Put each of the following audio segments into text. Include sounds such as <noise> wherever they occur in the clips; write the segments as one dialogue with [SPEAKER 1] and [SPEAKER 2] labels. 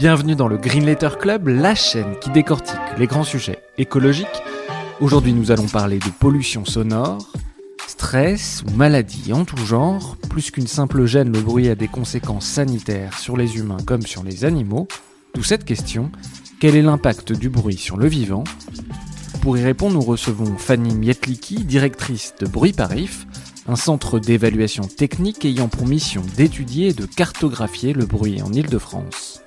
[SPEAKER 1] Bienvenue dans le Green Letter Club, la chaîne qui décortique les grands sujets écologiques. Aujourd'hui, nous allons parler de pollution sonore, stress ou maladies en tout genre. Plus qu'une simple gêne, le bruit a des conséquences sanitaires sur les humains comme sur les animaux. D'où cette question quel est l'impact du bruit sur le vivant? Pour y répondre, nous recevons Fanny Mietliki, directrice de Bruit Parif, un centre d'évaluation technique ayant pour mission d'étudier et de cartographier le bruit en Ile-de-France.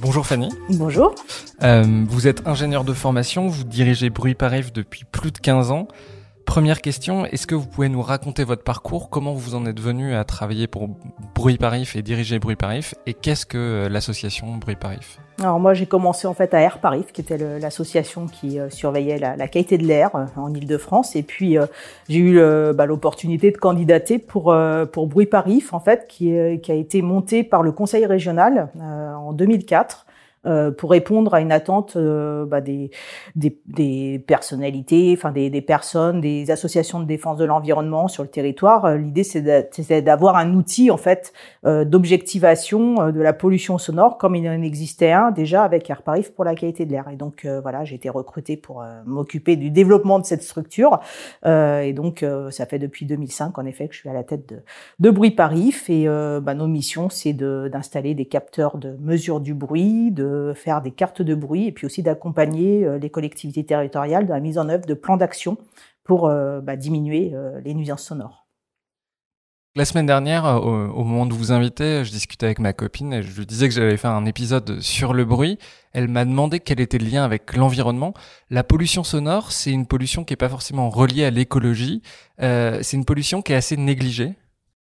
[SPEAKER 1] Bonjour Fanny.
[SPEAKER 2] Bonjour.
[SPEAKER 1] Euh, vous êtes ingénieur de formation, vous dirigez Bruit Parif depuis plus de 15 ans. Première question, est-ce que vous pouvez nous raconter votre parcours? Comment vous en êtes venu à travailler pour Bruit Parif et diriger Bruit Parif? Et qu'est-ce que euh, l'association Bruit Parif?
[SPEAKER 2] Alors moi j'ai commencé en fait à Air Parif, qui était l'association qui euh, surveillait la, qualité de l'air euh, en Ile-de-France. Et puis j'ai eu bah, l'opportunité de candidater pour, pour Bruit Parif, en fait, qui, qui a été monté par le Conseil régional en 2004. Euh, pour répondre à une attente euh, bah, des, des, des, personnalités, enfin des, des, personnes, des associations de défense de l'environnement sur le territoire. Euh, l'idée, c'est d'avoir un outil en fait d'objectivation de la pollution sonore, comme il en existait un déjà avec Air Paris pour la qualité de l'air. Et donc voilà, j'ai été recrutée pour m'occuper du développement de cette structure. et donc ça fait depuis 2005 en effet que je suis à la tête de, de Bruit Parif. Et bah, nos missions, c'est d'installer des capteurs de mesure du bruit, de faire des cartes de bruit et puis aussi d'accompagner euh, les collectivités territoriales dans la mise en œuvre de plans d'action pour euh, bah, diminuer euh, les nuisances sonores.
[SPEAKER 1] La semaine dernière, au, moment de vous inviter, je discutais avec ma copine et je disais que j'allais faire un épisode sur le bruit. Elle m'a demandé quel était le lien avec l'environnement. La pollution sonore, c'est une pollution qui n'est pas forcément reliée à l'écologie. c'est une pollution qui est assez négligée.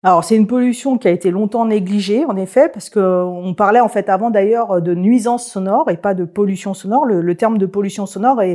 [SPEAKER 2] Alors c'est une pollution qui a été longtemps négligée en effet parce que on parlait en fait avant d'ailleurs de nuisance sonore et pas de pollution sonore. Le, terme de pollution sonore a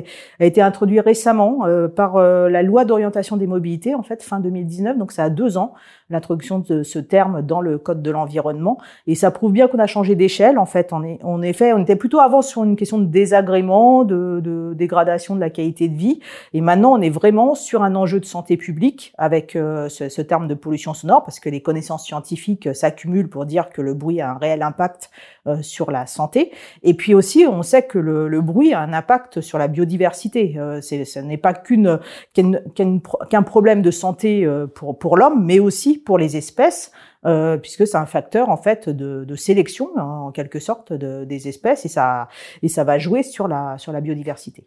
[SPEAKER 2] été introduit récemment euh, par euh, la loi d'orientation des mobilités en fait fin 2019 donc ça a deux ans l'introduction de ce terme dans le code de l'environnement. Et ça prouve bien qu'on a changé d'échelle. En fait, en effet, on était plutôt avant sur une question de désagrément, de, de, dégradation de la qualité de vie. Et maintenant, on est vraiment sur un enjeu de santé publique avec euh, ce, ce, terme de pollution sonore, parce que les connaissances scientifiques s'accumulent pour dire que le bruit a un réel impact euh, sur la santé. Et puis aussi, on sait que le, le bruit a un impact sur la biodiversité. Euh, ce n'est pas qu'une qu'un problème de santé euh, pour, pour l'homme, mais aussi pour les espèces, euh, puisque c'est un facteur en fait de, de sélection hein, en quelque sorte de, des espèces et ça et ça va jouer sur la sur la biodiversité.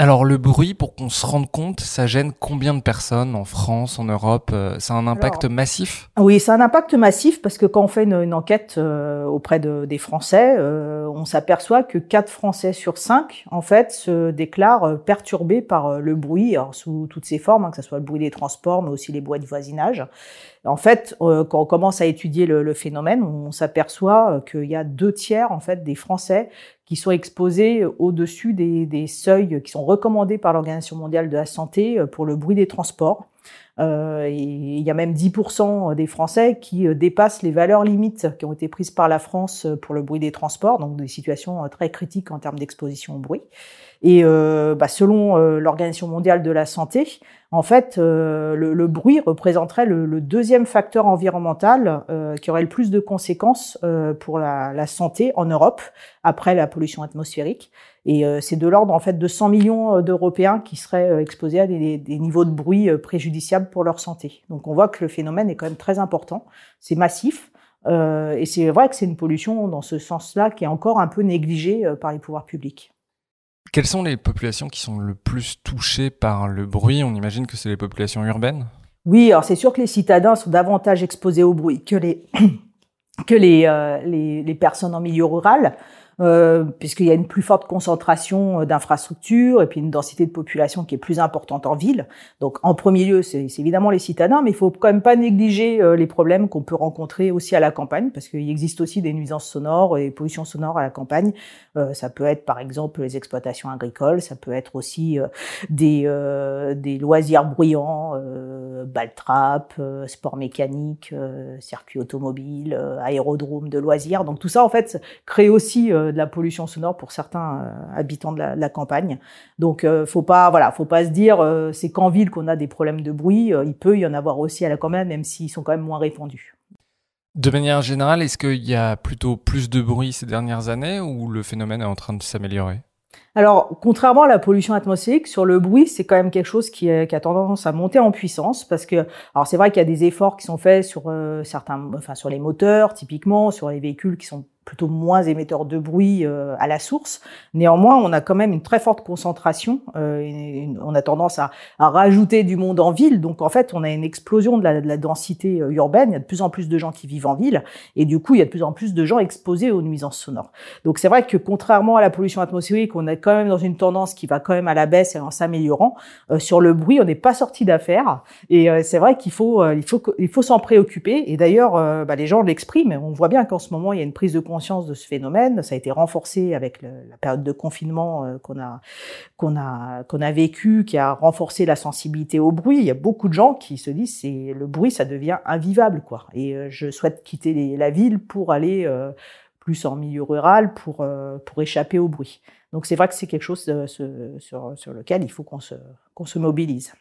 [SPEAKER 1] Alors le bruit, pour qu'on se rende compte, ça gêne combien de personnes en France, en Europe Ça a un impact massif?
[SPEAKER 2] Oui, c'est un impact massif parce que quand on fait une, enquête euh, auprès de, des Français, euh, on s'aperçoit que 4 Français sur 5, en fait, se déclarent euh, perturbés par le bruit, alors sous toutes ses formes, hein, que ce soit le bruit des transports, mais aussi les bruits de voisinage. En fait, quand on commence à étudier le, le phénomène, on s'aperçoit qu'il y a deux tiers en fait des Français qui sont exposés au-dessus des, des, seuils qui sont recommandés par l'Organisation mondiale de la santé euh, pour le bruit des transports. Euh, il y a même 10% des Français qui euh, dépassent les valeurs limites qui ont été prises par la France pour le bruit des transports, donc des situations très critiques en termes d'exposition au bruit. Et euh, bah, selon euh, l'Organisation mondiale de la santé, en fait, euh, le, le, bruit représenterait le, le, deuxième facteur environnemental euh, qui aurait le plus de conséquences pour la, la, santé en Europe après la pollution atmosphérique. Et c'est de l'ordre en fait de 100 millions d'Européens qui seraient exposés à des, des, niveaux de bruit préjudiciables pour leur santé. Donc on voit que le phénomène est quand même très important, c'est massif. Euh, et c'est vrai que c'est une pollution dans ce sens-là qui est encore un peu négligée par les pouvoirs publics.
[SPEAKER 1] Quelles sont les populations qui sont le plus touchées par le bruit? On imagine que c'est les populations urbaines?
[SPEAKER 2] Oui, alors c'est sûr que les citadins sont davantage exposés au bruit que les, <clears throat> que euh, les, les, personnes en milieu rural. Euh, puisqu'il y a une plus forte concentration d'infrastructures et puis une densité de population qui est plus importante en ville. Donc en premier lieu, c'est évidemment les citadins, mais il faut quand même pas négliger les problèmes qu'on peut rencontrer aussi à la campagne, parce qu'il existe aussi des nuisances sonores et pollutions sonores à la campagne. ça peut être par exemple les exploitations agricoles, ça peut être aussi des, des loisirs bruyants, baltrap, sport mécanique, circuit automobile, aérodrome de loisirs. Donc tout ça, en fait, crée aussi euh, de la pollution sonore pour certains euh, habitants de la, campagne. Donc euh, faut pas, voilà, faut pas se dire c'est qu'en ville qu'on a des problèmes de bruit. il peut y en avoir aussi à la campagne, même s'ils sont quand même moins répandus.
[SPEAKER 1] De manière générale, est-ce qu'il y a plutôt plus de bruit ces dernières années ou le phénomène est en train de s'améliorer?
[SPEAKER 2] Alors, contrairement à la pollution atmosphérique, sur le bruit, c'est quand même quelque chose qui, qui, a tendance à monter en puissance parce que, alors c'est vrai qu'il y a des efforts qui sont faits sur certains, enfin sur les moteurs, typiquement, sur les véhicules qui sont plutôt moins émetteur de bruit euh, à la source. Néanmoins, on a quand même une très forte concentration. Euh, on a tendance à, à, rajouter du monde en ville. Donc, en fait, on a une explosion de la, de la, densité euh, urbaine. Il y a de plus en plus de gens qui vivent en ville. Et du coup, il y a de plus en plus de gens exposés aux nuisances sonores. Donc, c'est vrai que contrairement à la pollution atmosphérique, on est quand même dans une tendance qui va quand même à la baisse et en s'améliorant. Euh, sur le bruit, on n'est pas sorti d'affaire. Et c'est vrai qu'il faut, il faut, il faut s'en préoccuper. Et d'ailleurs, bah, les gens l'expriment. On voit bien qu'en ce moment, il y a une prise de conscience conscience de ce phénomène. Ça a été renforcé avec la période de confinement euh, qu'on a qu'on a qu'on a vécu, qui a renforcé la sensibilité au bruit. Il y a beaucoup de gens qui se disent c'est le bruit, ça devient invivable quoi. Et euh, je souhaite quitter la ville pour aller euh, plus en milieu rural pour pour échapper au bruit. Donc c'est vrai que c'est quelque chose sur, sur lequel il faut qu'on se qu'on se mobilise.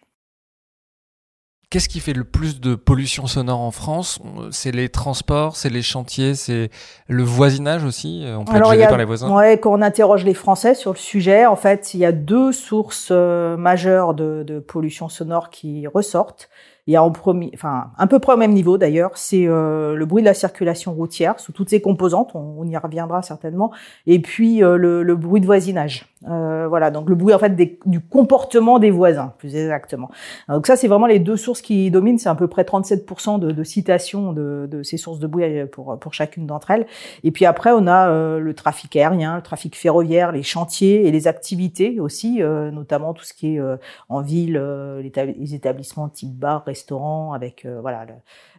[SPEAKER 1] Qu'est-ce qui fait le plus de pollution sonore en France? C'est les transports, c'est les chantiers, c'est le voisinage aussi On peut être gêné par les voisins?
[SPEAKER 2] Ouais, quand on interroge les Français sur le sujet, en fait, il y a deux sources euh, majeures de, de pollution sonore qui ressortent. Il y a en premier, enfin à peu près au même niveau d'ailleurs, c'est euh, le bruit de la circulation routière sous toutes ses composantes, on, y reviendra certainement, et puis euh, le, le, bruit de voisinage. Euh, voilà, donc le bruit en fait du comportement des voisins, plus exactement. Donc ça, c'est vraiment les deux sources qui dominent. C'est à peu près 37% de, de citations de, ces sources de bruit pour pour chacune d'entre elles. Et puis après, on a euh, le trafic aérien, le trafic ferroviaire, les chantiers et les activités aussi, euh, notamment tout ce qui est en ville, les établissements type bar, restaurant, avec voilà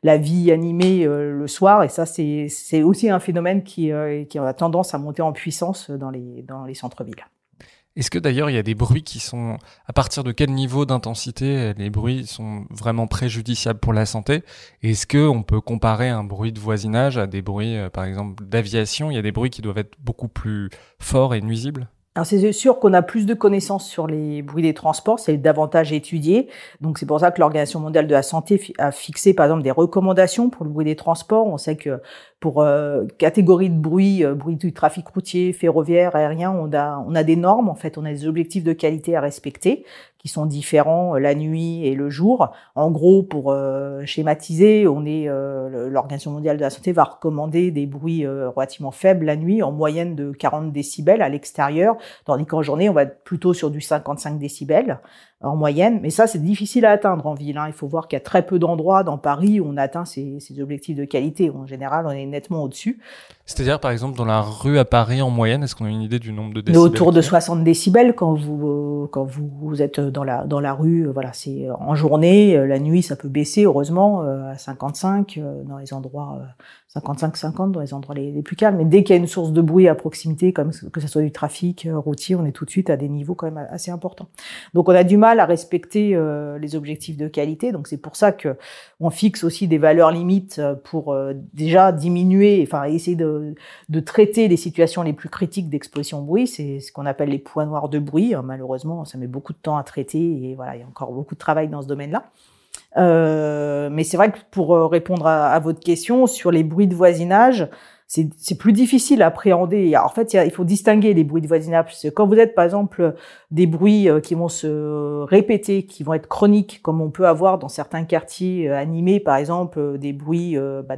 [SPEAKER 2] la vie animée le soir. Et ça, c'est c'est aussi un phénomène qui qui a tendance à monter en puissance dans les dans les centres-villes.
[SPEAKER 1] Est-ce que d'ailleurs il y a des bruits qui sont, à partir de quel niveau d'intensité les bruits sont vraiment préjudiciables pour la santé? Est-ce que on peut comparer un bruit de voisinage à des bruits, euh, par exemple, d'aviation? Il y a des bruits qui doivent être beaucoup plus forts et nuisibles?
[SPEAKER 2] Alors c'est sûr qu'on a plus de connaissances sur les bruits des transports, c'est davantage étudié. Donc c'est pour ça que l'Organisation mondiale de la santé a fixé par exemple des recommandations pour le bruit des transports. On sait que pour euh, catégorie de bruit, euh, bruit du trafic routier, ferroviaire, aérien, on a, on a des normes en fait, on a des objectifs de qualité à respecter qui sont différents euh, la nuit et le jour. En gros, pour euh, schématiser, on est euh, l'Organisation mondiale de la santé va recommander des bruits relativement faibles la nuit, en moyenne de 40 décibels à l'extérieur, tandis qu'en journée, on va être plutôt sur du 55 décibels en moyenne. Mais ça, c'est difficile à atteindre en ville. Hein. Il faut voir qu'il y a très peu d'endroits dans Paris où on atteint ces, ces objectifs de qualité. En général, on est nettement au-dessus.
[SPEAKER 1] C'est-à-dire, par exemple, dans la rue à Paris en moyenne, est-ce qu'on a une idée du nombre de décibels
[SPEAKER 2] Autour de 60 décibels quand vous quand vous, êtes dans la dans la rue. Voilà, c'est en journée. La nuit, ça peut baisser heureusement euh, à 55 euh, dans les endroits 55-50 dans les endroits les, plus calmes. Mais dès qu'il y a une source de bruit à proximité, comme que ce soit du trafic euh, routier, on est tout de suite à des niveaux quand même assez importants. Donc on a du mal à respecter euh, les objectifs de qualité. Donc c'est pour ça que on fixe aussi des valeurs limites euh, pour déjà diminuer, enfin essayer de, traiter les situations les plus critiques d'exposition bruit. C'est ce qu'on appelle les points noirs de bruit. Malheureusement, ça met beaucoup de temps à traiter et voilà, il y a encore beaucoup de travail dans ce domaine-là. Euh, mais c'est vrai que pour euh, répondre à, votre question sur les bruits de voisinage, c'est plus difficile à appréhender. En fait, il, faut distinguer les bruits de voisinage. Quand vous êtes, par exemple, des bruits euh, qui vont se répéter, qui vont être chroniques, comme on peut avoir dans certains quartiers euh, animés, par exemple, des bruits bah,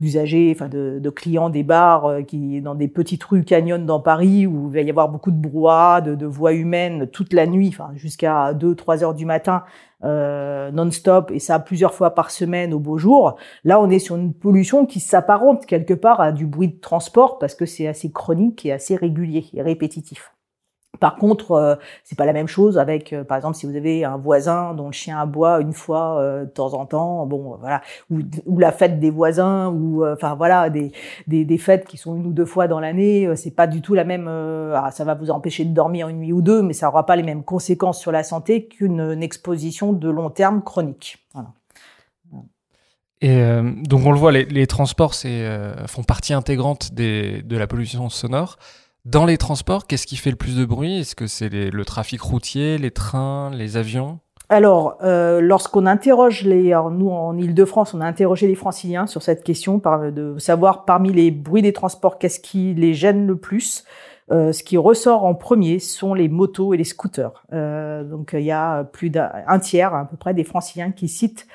[SPEAKER 2] d'usagers, enfin de, de, clients des bars, qui dans des petites rues canyonnes dans Paris, où il va y avoir beaucoup de brouhaha, de, de voix humaines toute la nuit, enfin jusqu'à 2-3 heures du matin, euh, non-stop et ça plusieurs fois par semaine au beau jour, là on est sur une pollution qui s'apparente quelque part à du bruit de transport parce que c'est assez chronique et assez régulier et répétitif. Par contre, euh, c'est pas la même chose avec, euh, par exemple, si vous avez un voisin dont le chien aboie une fois euh, de temps en temps, bon, voilà, ou, la fête des voisins, ou enfin voilà, des, des, des, fêtes qui sont une ou deux fois dans l'année, c'est pas du tout la même. Ah, ça va vous empêcher de dormir une nuit ou deux, mais ça aura pas les mêmes conséquences sur la santé qu'une exposition de long terme chronique.
[SPEAKER 1] Et donc on le voit, les, transports font partie intégrante de la pollution sonore. Dans les transports, qu'est-ce qui fait le plus de bruit? Est-ce que c'est le trafic routier, les trains, les avions?
[SPEAKER 2] Alors, euh, lorsqu'on interroge les, nous en Ile-de-France, on a interrogé les Franciliens sur cette question de savoir parmi les bruits des transports qu'est-ce qui les gêne le plus? Euh, ce qui ressort en premier sont les motos et les scooters. Euh, donc il y a plus d'un tiers à peu près des Franciliens qui citent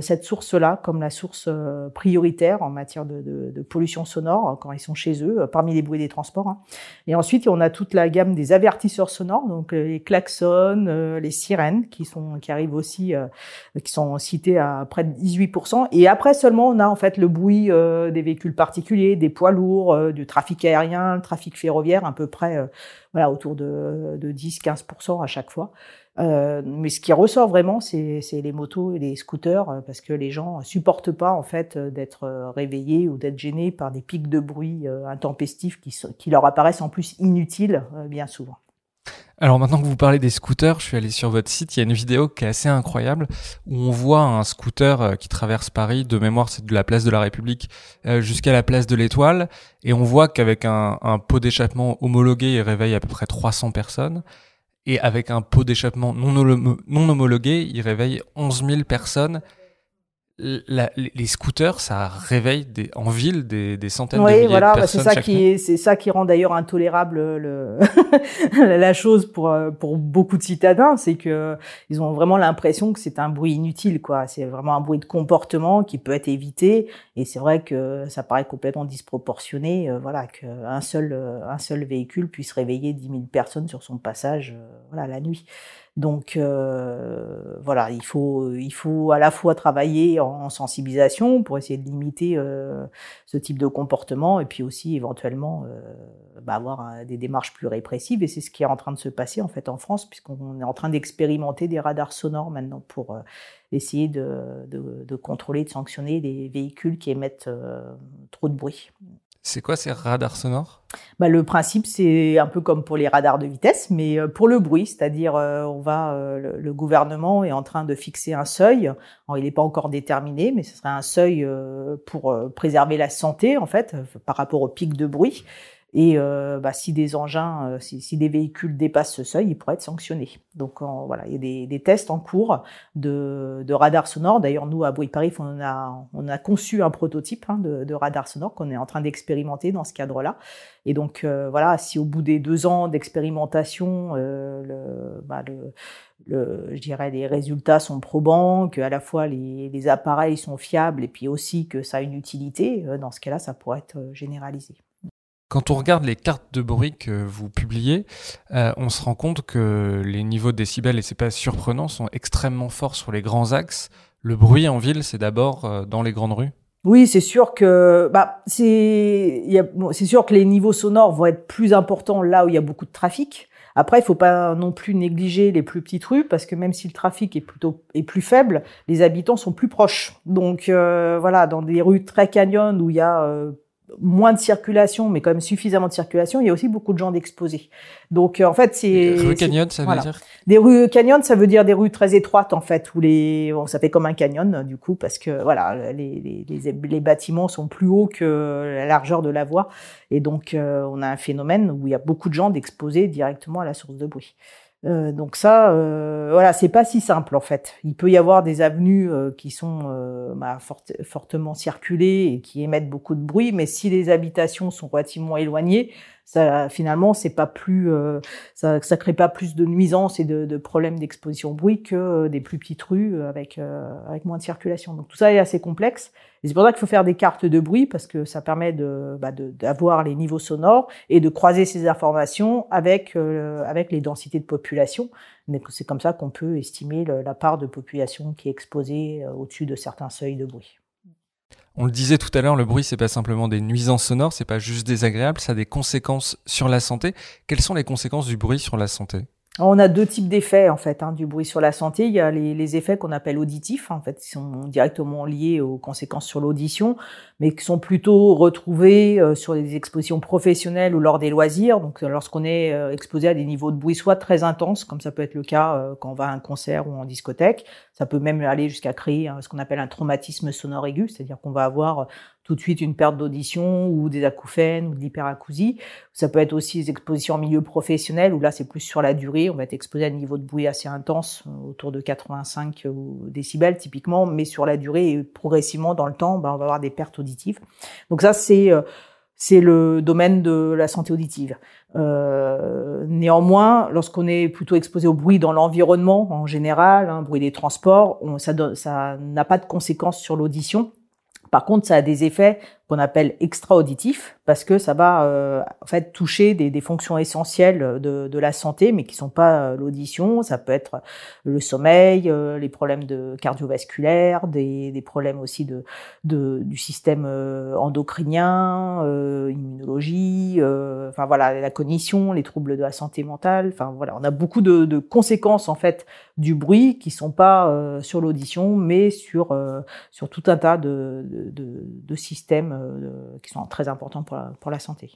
[SPEAKER 2] cette source-là comme la source euh, prioritaire en matière de, de, de, pollution sonore euh, quand ils sont chez eux, parmi les bruits des transports. Hein. Et ensuite, on a toute la gamme des avertisseurs sonores, donc les klaxons, les sirènes, qui sont qui arrivent aussi, qui sont cités à près de 18%. Et après seulement, on a en fait le bruit des véhicules particuliers, des poids lourds, du trafic aérien, le trafic ferroviaire, à peu près, voilà, autour de, de 10-15% à chaque fois. Euh, mais ce qui ressort vraiment, c'est les motos et les scooters, euh, parce que les gens supportent pas en fait euh, d'être réveillés ou d'être gênés par des pics de bruit intempestifs qui, qui leur apparaissent en plus inutiles bien souvent.
[SPEAKER 1] Alors maintenant que vous parlez des scooters, je suis allé sur votre site, il y a une vidéo qui est assez incroyable où on voit un scooter qui traverse Paris, de mémoire c'est de la place de la République jusqu'à la place de l'Étoile, et on voit qu'avec un pot d'échappement homologué, il réveille à peu près 300 personnes et avec un pot d'échappement non, homologué, il réveille 11 000 personnes la, les scooters, ça réveille des, en ville des, des centaines de milliers
[SPEAKER 2] voilà,
[SPEAKER 1] de personnes.
[SPEAKER 2] C'est ça qui c'est ça qui rend d'ailleurs intolérable le, <laughs> la chose pour pour beaucoup de citadins, c'est que ils ont vraiment l'impression que c'est un bruit inutile, quoi. C'est vraiment un bruit de comportement qui peut être évité, et c'est vrai que ça paraît complètement disproportionné, euh, voilà, qu'un seul un seul véhicule puisse réveiller 10 000 personnes sur son passage, euh, voilà, la nuit. Donc euh, voilà, il faut, il faut à la fois travailler en, sensibilisation pour essayer de limiter euh, ce type de comportement et puis aussi éventuellement euh, bah, avoir des démarches plus répressives. Et c'est ce qui est en train de se passer en fait en France puisqu'on est en train d'expérimenter des radars sonores maintenant pour essayer de, de, de, contrôler, de sanctionner les véhicules qui émettent trop de bruit.
[SPEAKER 1] C'est quoi ces radars sonores?
[SPEAKER 2] Bah, Le principe, c'est un peu comme pour les radars de vitesse, mais euh, pour le bruit, c'est-à-dire euh, on va, euh, le, gouvernement est en train de fixer un seuil. il n'est pas encore déterminé, mais ce serait un seuil pour préserver la santé en fait par rapport au pic de bruit. Et euh, bah, si des engins, euh, si, si, des véhicules dépassent ce seuil, ils pourraient être sanctionnés. Donc voilà, il y a des, des, tests en cours de, de radar sonore. D'ailleurs, nous à Bruit Paris, on a, on a conçu un prototype hein, de, de, radar sonore qu'on est en train d'expérimenter dans ce cadre-là. Et donc euh, voilà, si au bout des deux ans d'expérimentation, euh, le, bah, le, le, je dirais les résultats sont probants, que à la fois les, les appareils sont fiables et puis aussi que ça a une utilité, dans ce cas-là, ça pourrait être généralisé.
[SPEAKER 1] Quand on regarde les cartes de bruit que vous publiez, euh, on se rend compte que les niveaux de décibels, et c'est pas surprenant, sont extrêmement forts sur les grands axes. Le bruit en ville, c'est d'abord euh, dans les grandes rues
[SPEAKER 2] oui, c'est sûr que bah c'est c'est sûr que les niveaux sonores vont être plus importants là où il y a beaucoup de trafic. Après, il faut pas non plus négliger les plus petites rues parce que même si le trafic est plutôt est plus faible, les habitants sont plus proches. Donc euh, voilà, dans des rues très canyon où il y a moins de circulation, mais quand même suffisamment de circulation, il y a aussi beaucoup de gens d'exposés. Donc euh, en fait, c'est
[SPEAKER 1] rues canyon, ça veut dire
[SPEAKER 2] des rues canyon, ça veut dire des rues très étroites en fait, où les bon, ça fait comme un canyon du coup parce que voilà, les, les, les, bâtiments sont plus hauts que la largeur de la voie, et donc euh, on a un phénomène où il y a beaucoup de gens d'exposés directement à la source de bruit. Euh, donc ça, euh, voilà, c'est pas si simple en fait. Il peut y avoir des avenues euh, qui sont bah, fortement circulées et qui émettent beaucoup de bruit, mais si les habitations sont relativement éloignées, ça, finalement, c'est pas plus, euh, ça, ça crée pas plus de nuisances et de, de problèmes d'exposition au bruit que euh, des plus petites rues avec avec moins de circulation. Donc tout ça est assez complexe. Et c'est pour ça qu'il faut faire des cartes de bruit parce que ça permet de bah, d'avoir les niveaux sonores et de croiser ces informations avec avec les densités de population. C'est comme ça qu'on peut estimer la part de population qui est exposée au-dessus de certains seuils de bruit.
[SPEAKER 1] On le disait tout à l'heure, le bruit, c'est pas simplement des nuisances sonores, c'est pas juste désagréable, ça a des conséquences sur la santé. Quelles sont les conséquences du bruit sur la santé?
[SPEAKER 2] On a deux types d'effets en fait hein, du bruit sur la santé. Il y a les, effets qu'on appelle auditifs, en fait, qui sont directement liés aux conséquences sur l'audition, mais qui sont plutôt retrouvés euh, sur des expositions professionnelles ou lors des loisirs. Donc, lorsqu'on est euh, exposé à des niveaux de bruit soit très intenses, comme ça peut être le cas euh, quand on va à un concert ou en discothèque, ça peut même aller jusqu'à créer ce qu'on appelle un traumatisme sonore aigu, c'est-à-dire qu'on va avoir tout de suite une perte d'audition ou des acouphènes ou de l'hyperacousie. Ça peut être aussi des expositions en milieu professionnel où là c'est plus sur la durée, on va être exposé à un niveau de bruit assez intense, euh, autour de 85 décibels typiquement, mais sur la durée et progressivement dans le temps, ben, on va avoir des pertes auditives. Donc ça c'est euh, c'est le domaine de la santé auditive. Euh, néanmoins, lorsqu'on est plutôt exposé au bruit dans l'environnement en général, hein, bruit des transports, on, ça n'a pas de conséquences sur l'audition. Par contre, ça a des effets qu'on appelle extra-auditifs parce que ça va euh, en fait toucher des, des fonctions essentielles de, de, la santé, mais qui sont pas euh, l'audition. Ça peut être le sommeil, euh, les problèmes de cardiovasculaires, des, des problèmes aussi de, de du système endocrinien, immunologie, enfin voilà, la cognition, les troubles de la santé mentale. Enfin voilà, on a beaucoup de, de conséquences en fait du bruit qui sont pas sur l'audition, mais sur sur tout un tas de, de, de systèmes euh, qui sont très importants pour la, pour la santé.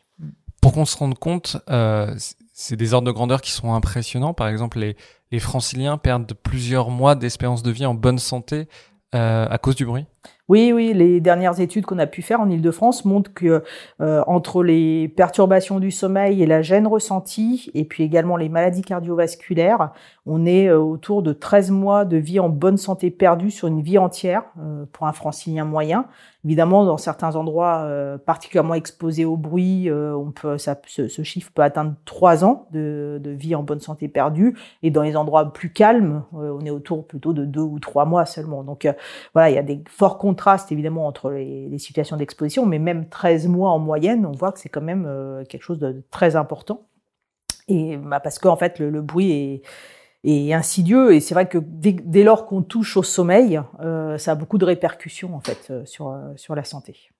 [SPEAKER 1] Pour qu'on se rende compte, euh, c'est des ordres de grandeur qui sont impressionnants. Par exemple, les, les franciliens perdent plusieurs mois d'espérance de vie en bonne santé euh, à cause du bruit
[SPEAKER 2] oui, oui, les dernières études qu'on a pu faire en Ile-de-France montrent que euh, entre les perturbations du sommeil et la gêne ressentie, et puis également les maladies cardiovasculaires, on est euh, autour de 13 mois de vie en bonne santé perdue sur une vie entière euh, pour un francilien moyen. Évidemment, dans certains endroits particulièrement exposés au bruit, on peut, ça, ce, ce, chiffre peut atteindre 3 ans de, de, vie en bonne santé perdue, et dans les endroits plus calmes, on est autour plutôt de 2 ou 3 mois seulement. Donc voilà, il y a des forts contraste évidemment entre les, les situations d'exposition, mais même 13 mois en moyenne, on voit que c'est quand même euh, quelque chose de très important. Et bah, parce qu'en fait, le, le bruit est, est, insidieux et c'est vrai que dès, dès lors qu'on touche au sommeil, euh, ça a beaucoup de répercussions en fait euh, sur, sur la santé.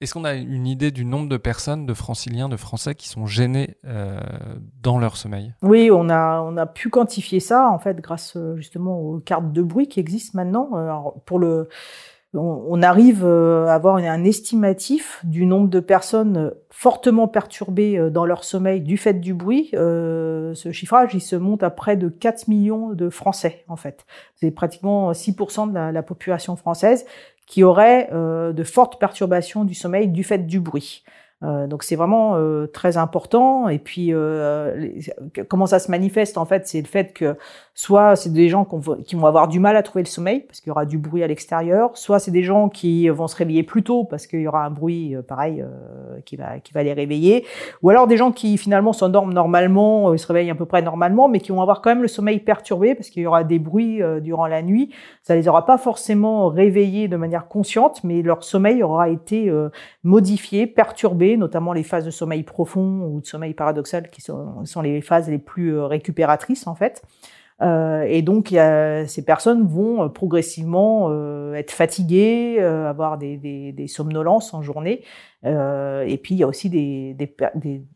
[SPEAKER 1] Est-ce qu'on a une idée du nombre de personnes, de franciliens, de Français qui sont gênés euh, dans leur sommeil?
[SPEAKER 2] Oui, on a, on a pu quantifier ça en fait grâce justement aux cartes de bruit qui existent maintenant. Alors, pour le on, arrive euh, à avoir un estimatif du nombre de personnes fortement perturbées euh, dans leur sommeil du fait du bruit. Euh, ce chiffrage, il se monte à près de 4 millions de Français, en fait. C'est pratiquement 6% de la, la, population française qui aurait de fortes perturbations du sommeil du fait du bruit. Euh, donc c'est vraiment euh, très important. Et puis euh, comment ça se manifeste en fait, c'est le fait que soit c'est des gens qui vont avoir du mal à trouver le sommeil parce qu'il y aura du bruit à l'extérieur, soit c'est des gens qui vont se réveiller plus tôt parce qu'il y aura un bruit pareil qui va qui va les réveiller, ou alors des gens qui finalement s'endorment normalement, ils se réveillent à peu près normalement, mais qui vont avoir quand même le sommeil perturbé parce qu'il y aura des bruits durant la nuit. Ça les aura pas forcément réveillés de manière consciente, mais leur sommeil aura été modifié, perturbé notamment les phases de sommeil profond ou de sommeil paradoxal, qui sont, les phases les plus euh, récupératrices en fait. Euh, et donc, ces personnes vont euh, progressivement être fatiguées, avoir des, somnolences en journée. Et puis, il y a aussi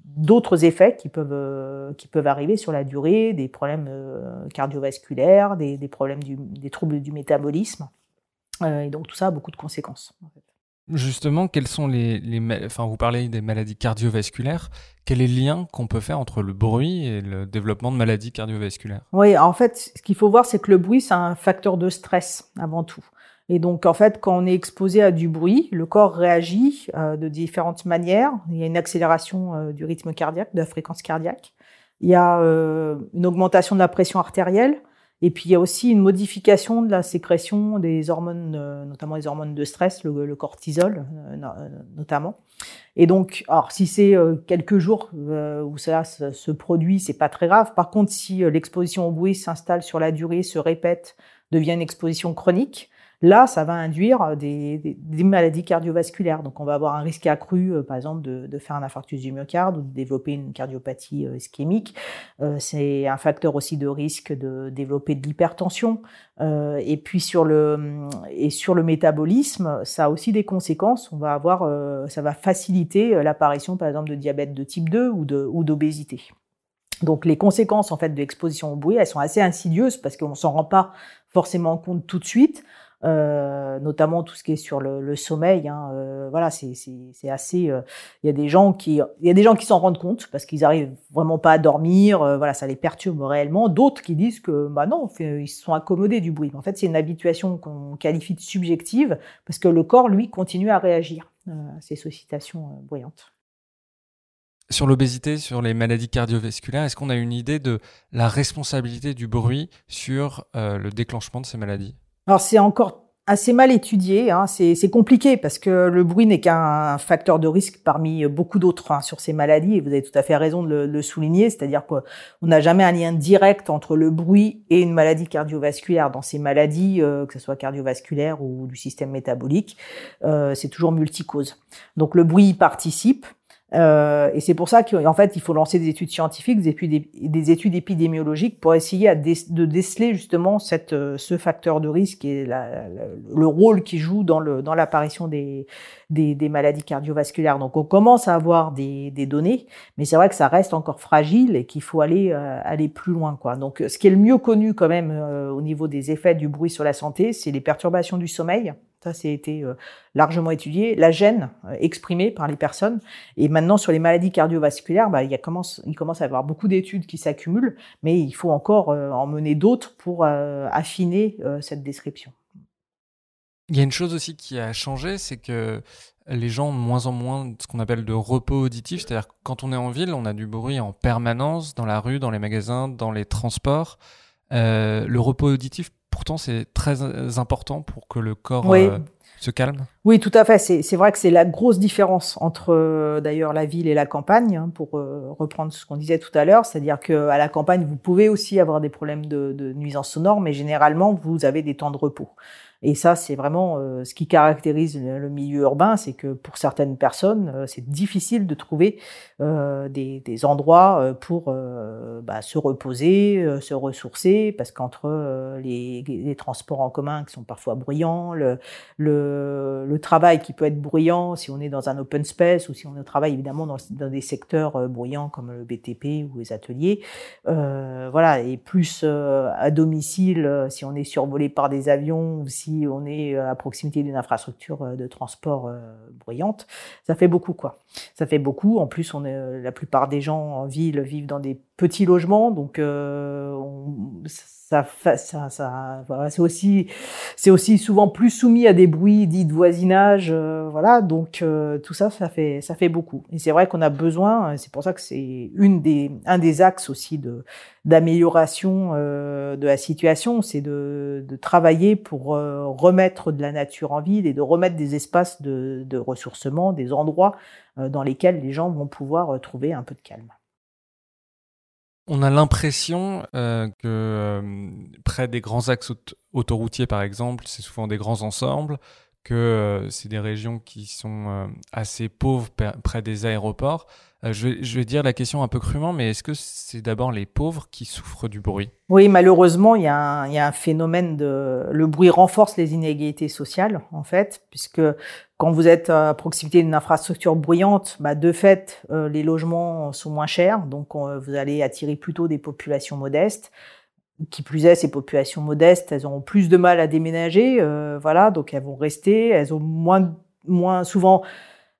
[SPEAKER 2] d'autres effets qui peuvent, arriver sur la durée, des problèmes cardiovasculaires, des, problèmes des troubles du métabolisme. et donc, tout ça a beaucoup de conséquences.
[SPEAKER 1] Justement, quels sont les, les, enfin, vous parlez des maladies cardiovasculaires. Quel est le lien qu'on peut faire entre le bruit et le développement de maladies cardiovasculaires?
[SPEAKER 2] Oui, en fait, ce qu'il faut voir, c'est que le bruit, c'est un facteur de stress avant tout. Et donc, en fait, quand on est exposé à du bruit, le corps réagit euh, de différentes manières. Il y a une accélération euh, du rythme cardiaque, de la fréquence cardiaque. Il y a euh, une augmentation de la pression artérielle Et puis il y a aussi une modification de la sécrétion des hormones, notamment les hormones de stress, le, cortisol notamment. Et donc, alors si c'est quelques jours où ça se produit, c'est pas très grave. Par contre, si l'exposition au bruit s'installe sur la durée, se répète, devient une exposition chronique, Là, ça va induire des, maladies cardiovasculaires. Donc, on va avoir un risque accru, euh, par exemple, de, faire un infarctus du myocarde ou de développer une cardiopathie euh, ischémique. Euh, c'est un facteur aussi de risque de développer de l'hypertension. et puis sur le et sur le métabolisme, ça a aussi des conséquences. On va avoir, ça va faciliter l'apparition, par exemple, de diabète de type 2 ou de ou d'obésité. Donc les conséquences en fait de l'exposition au bruit, elles sont assez insidieuses parce qu'on s'en rend pas forcément compte tout de suite. Euh, notamment tout ce qui est sur le, sommeil. Hein, euh, voilà, c'est assez. Euh, il y a des gens qui, il y a des gens qui s'en rendent compte parce qu'ils arrivent vraiment pas à dormir. Voilà, ça les perturbe réellement. D'autres qui disent que bah non, ils se sont accommodés du bruit. En fait, c'est une habituation qu'on qualifie de subjective parce que le corps, lui, continue à réagir à ces sollicitations bruyantes.
[SPEAKER 1] Sur l'obésité, sur les maladies cardiovasculaires, est-ce qu'on a une idée de la responsabilité du bruit sur le déclenchement de ces maladies?
[SPEAKER 2] Alors c'est encore assez mal étudié, hein. c'est compliqué parce que le bruit n'est qu'un facteur de risque parmi beaucoup d'autres hein, sur ces maladies et vous avez tout à fait raison de le, souligner, c'est-à-dire qu'on n'a jamais un lien direct entre le bruit et une maladie cardiovasculaire. Dans ces maladies, euh, que ce soit cardiovasculaire ou du système métabolique, euh, c'est toujours multicause. Donc le bruit participe, euh, et c'est pour ça qu'en fait, il faut lancer des études scientifiques, des études, des études épidémiologiques pour essayer de déceler justement euh, ce facteur de risque et le rôle qu'il joue dans, l'apparition des, maladies cardiovasculaires. Donc, on commence à avoir des, données, mais c'est vrai que ça reste encore fragile et qu'il faut aller, euh, plus loin. Quoi. Donc, ce qui est le mieux connu quand même au niveau des effets du bruit sur la santé, c'est les perturbations du sommeil. Ça, c'est été euh, largement étudié. La gêne euh, exprimée par les personnes. Et maintenant, sur les maladies cardiovasculaires, bah, il, commence, il commence à y avoir beaucoup d'études qui s'accumulent, mais il faut encore euh, en mener d'autres pour affiner cette description.
[SPEAKER 1] Il y a une chose aussi qui a changé, c'est que les gens ont moins en moins ce qu'on appelle de repos auditif, c'est-à-dire quand on est en ville, on a du bruit en permanence dans la rue, dans les magasins, dans les transports. le repos auditif pourtant c'est très euh, important pour que le corps euh, se calme.
[SPEAKER 2] Oui, tout à fait. C'est vrai que c'est la grosse différence entre euh, d'ailleurs la ville et la campagne, hein, pour reprendre ce qu'on disait tout à l'heure, c'est-à-dire qu'à la campagne, vous pouvez aussi avoir des problèmes de, de nuisance sonore, mais généralement, vous avez des temps de repos. Et ça, c'est vraiment euh, ce qui caractérise le milieu urbain, c'est que pour certaines personnes, euh, c'est difficile de trouver euh, des, des, endroits pour bah, se reposer, se ressourcer, parce qu'entre les, les, transports en commun qui sont parfois bruyants, le, le, le, travail qui peut être bruyant si on est dans un open space ou si on travaille évidemment dans, dans des secteurs bruyants comme le BTP ou les ateliers, voilà, et plus à domicile si on est survolé par des avions ou si on est euh, à proximité d'une infrastructure euh, de transport euh, bruyante, ça fait beaucoup quoi. Ça fait beaucoup. En plus, on est, la plupart des gens en ville vivent dans des petits logements, donc on, ça, ça, ça voilà, c'est aussi, c'est aussi souvent plus soumis à des bruits dits de voisinage, euh, voilà. Donc euh, tout ça, ça fait, ça fait beaucoup. Et c'est vrai qu'on a besoin. C'est pour ça que c'est une des, un des axes aussi de d'amélioration euh, de la situation, c'est de, de travailler pour remettre de la nature en ville et de remettre des espaces de, de ressourcement, des endroits dans lesquels les gens vont pouvoir trouver un peu de calme.
[SPEAKER 1] On a l'impression euh, que euh, près des grands axes autoroutiers, par exemple, c'est souvent des grands ensembles, que euh, c'est des régions qui sont assez pauvres près des aéroports. Euh, je, vais, dire la question un peu crûment, mais est-ce que c'est d'abord les pauvres qui souffrent du bruit?
[SPEAKER 2] Oui, malheureusement, il y, a un, phénomène de... Le bruit renforce les inégalités sociales, en fait, puisque quand vous êtes à proximité d'une infrastructure bruyante, bah, de fait, euh, les logements sont moins chers, donc vous allez attirer plutôt des populations modestes. Qui plus est, ces populations modestes, elles auront plus de mal à déménager, euh, voilà, donc elles vont rester, elles ont moins, moins souvent euh,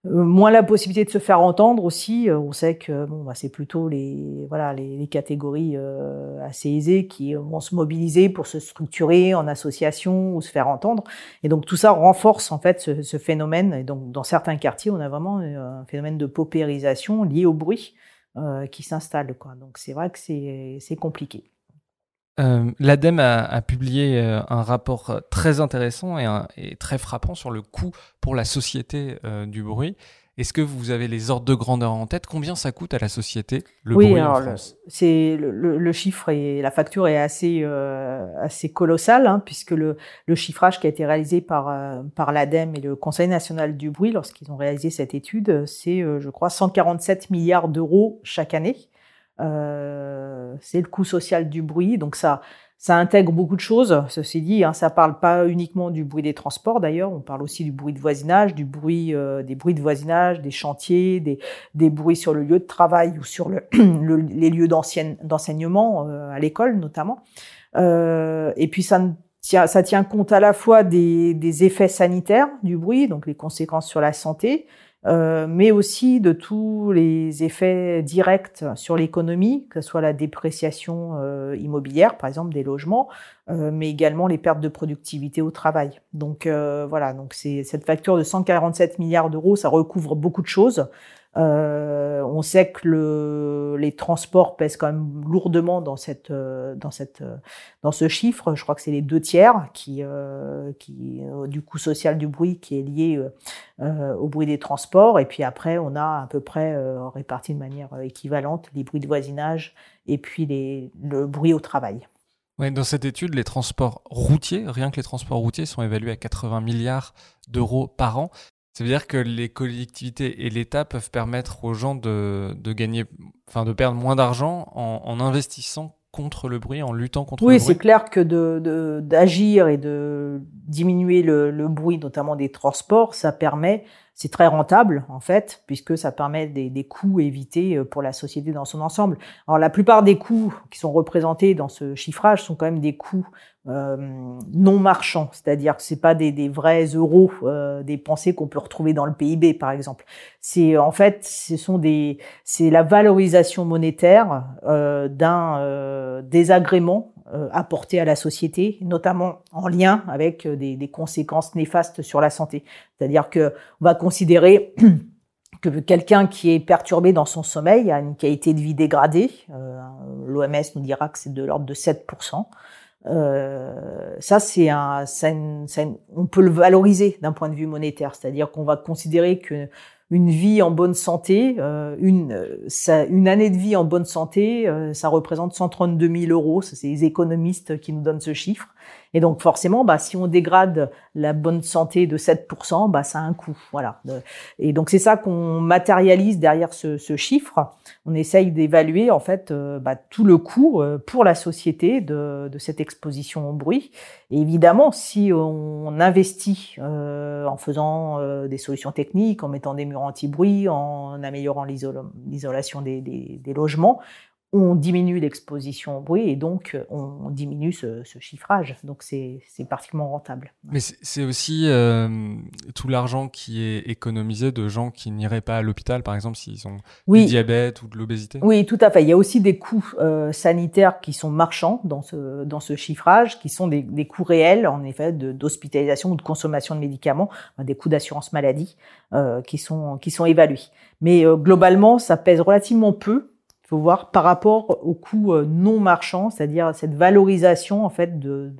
[SPEAKER 2] moins la possibilité de se faire entendre aussi. Euh, on sait que bon, bah, c'est plutôt les voilà les, les catégories euh, assez aisées qui vont se mobiliser pour se structurer en association ou se faire entendre. Et donc tout ça renforce en fait ce, ce phénomène. Et donc dans certains quartiers, on a vraiment un phénomène de paupérisation lié au bruit euh, qui s'installe. Donc c'est vrai que c'est compliqué.
[SPEAKER 1] Euh, L'ADEME a, publié euh, un rapport très intéressant et, très frappant sur le coût pour la société euh, du bruit. Est-ce que vous avez les ordres de grandeur en tête? Combien ça coûte à la société le
[SPEAKER 2] oui,
[SPEAKER 1] bruit
[SPEAKER 2] en France? c'est le, chiffre et la facture est assez assez colossale hein, puisque le, chiffrage qui a été réalisé par par l'ADEME et le Conseil national du bruit lorsqu'ils ont réalisé cette étude, c'est je crois 147 milliards d'euros chaque année. Euh, c'est le coût social du bruit, donc ça, ça intègre beaucoup de choses. Ceci dit, hein, ça parle pas uniquement du bruit des transports d'ailleurs, on parle aussi du bruit de voisinage, du bruit euh, des bruits de voisinage, des chantiers, des, des bruits sur le lieu de travail ou sur le, <clears throat> les lieux d'enseignement euh, à l'école notamment. Euh, et puis ça tient, ça tient compte à la fois des, des effets sanitaires du bruit, donc les conséquences sur la santé, euh, mais aussi de tous les effets directs sur l'économie, que ce soit la dépréciation euh, immobilière, par exemple des logements, euh, mais également les pertes de productivité au travail. Donc voilà, donc c'est cette facture de 147 milliards d'euros, ça recouvre beaucoup de choses. Euh, on sait que le, les transports pèsent quand même lourdement euh, euh, dans ce chiffre. Je crois que c'est les deux tiers qui, du coût social du bruit qui est lié au bruit des transports. Et puis après, on a à peu près réparti de manière équivalente les bruits de voisinage et puis les, le bruit au travail.
[SPEAKER 1] Dans cette étude, les transports routiers, rien que les transports routiers, sont évalués à 80 milliards d'euros par an. Ça veut dire que les collectivités et l'État peuvent permettre aux gens de, de gagner, enfin de perdre moins d'argent en, en, investissant contre le bruit, en luttant contre
[SPEAKER 2] le
[SPEAKER 1] bruit.
[SPEAKER 2] Oui, c'est clair que d'agir de, et de diminuer le, le, bruit, notamment des transports, ça permet c'est très rentable en fait, puisque ça permet des, des, coûts évités euh, pour la société dans son ensemble. Alors la plupart des coûts qui sont représentés dans ce chiffrage sont quand même des coûts euh, non marchands, c'est-à-dire que c'est pas des, des, vrais euros euh, des pensées qu'on peut retrouver dans le PIB par exemple. C'est en fait, ce sont des, c'est la valorisation monétaire euh, d'un euh, désagrément euh, apporté à la société, notamment en lien avec euh, des, conséquences néfastes sur la santé. C'est-à-dire que on va considérer <clears throat> que quelqu'un qui est perturbé dans son sommeil a une qualité de vie dégradée. Euh, L'OMS nous dira que c'est de l'ordre de 7%. Euh, ça, c'est un, on peut le valoriser d'un point de vue monétaire, c'est-à-dire qu'on va considérer que une vie en bonne santé, euh, une, ça, une année de vie en bonne santé, euh, ça représente 132 000 euros. C'est les économistes qui nous donnent ce chiffre. Et donc forcément, bah, si on dégrade la bonne santé de 7%, bah, ça a un coût. Voilà. Et donc c'est ça qu'on matérialise derrière ce, chiffre. On essaye d'évaluer en fait euh, bah, tout le coût euh, pour la société de, cette exposition au bruit. Et évidemment, si on investit euh, en faisant euh, des solutions techniques, en mettant des murs anti-bruit, en améliorant l'isolation des logements, on diminue l'exposition au bruit et donc euh, on diminue ce, chiffrage. Donc c'est particulièrement rentable.
[SPEAKER 1] Mais c'est aussi euh, tout l'argent qui est économisé de gens qui n'iraient pas à l'hôpital, par exemple, s'ils ont du diabète ou de l'obésité
[SPEAKER 2] Oui, tout à fait. Il y a aussi des coûts euh, sanitaires qui sont marchands dans ce, dans ce chiffrage, qui sont des, des coûts réels, en effet, d'hospitalisation ou de consommation de médicaments, des coûts d'assurance maladie qui, sont, qui sont évalués. Mais globalement, ça pèse relativement peu faut voir par rapport au coût euh, non marchand, c'est-à-dire cette valorisation en fait de,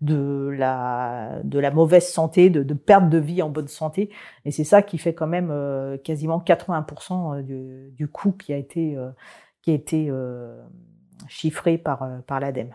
[SPEAKER 2] de, la, de la mauvaise santé, de, de perte de vie en bonne santé. Et c'est ça qui fait quand même euh, quasiment 80% euh, du, du coût qui a été, qui a été chiffré par, par l'ADEME.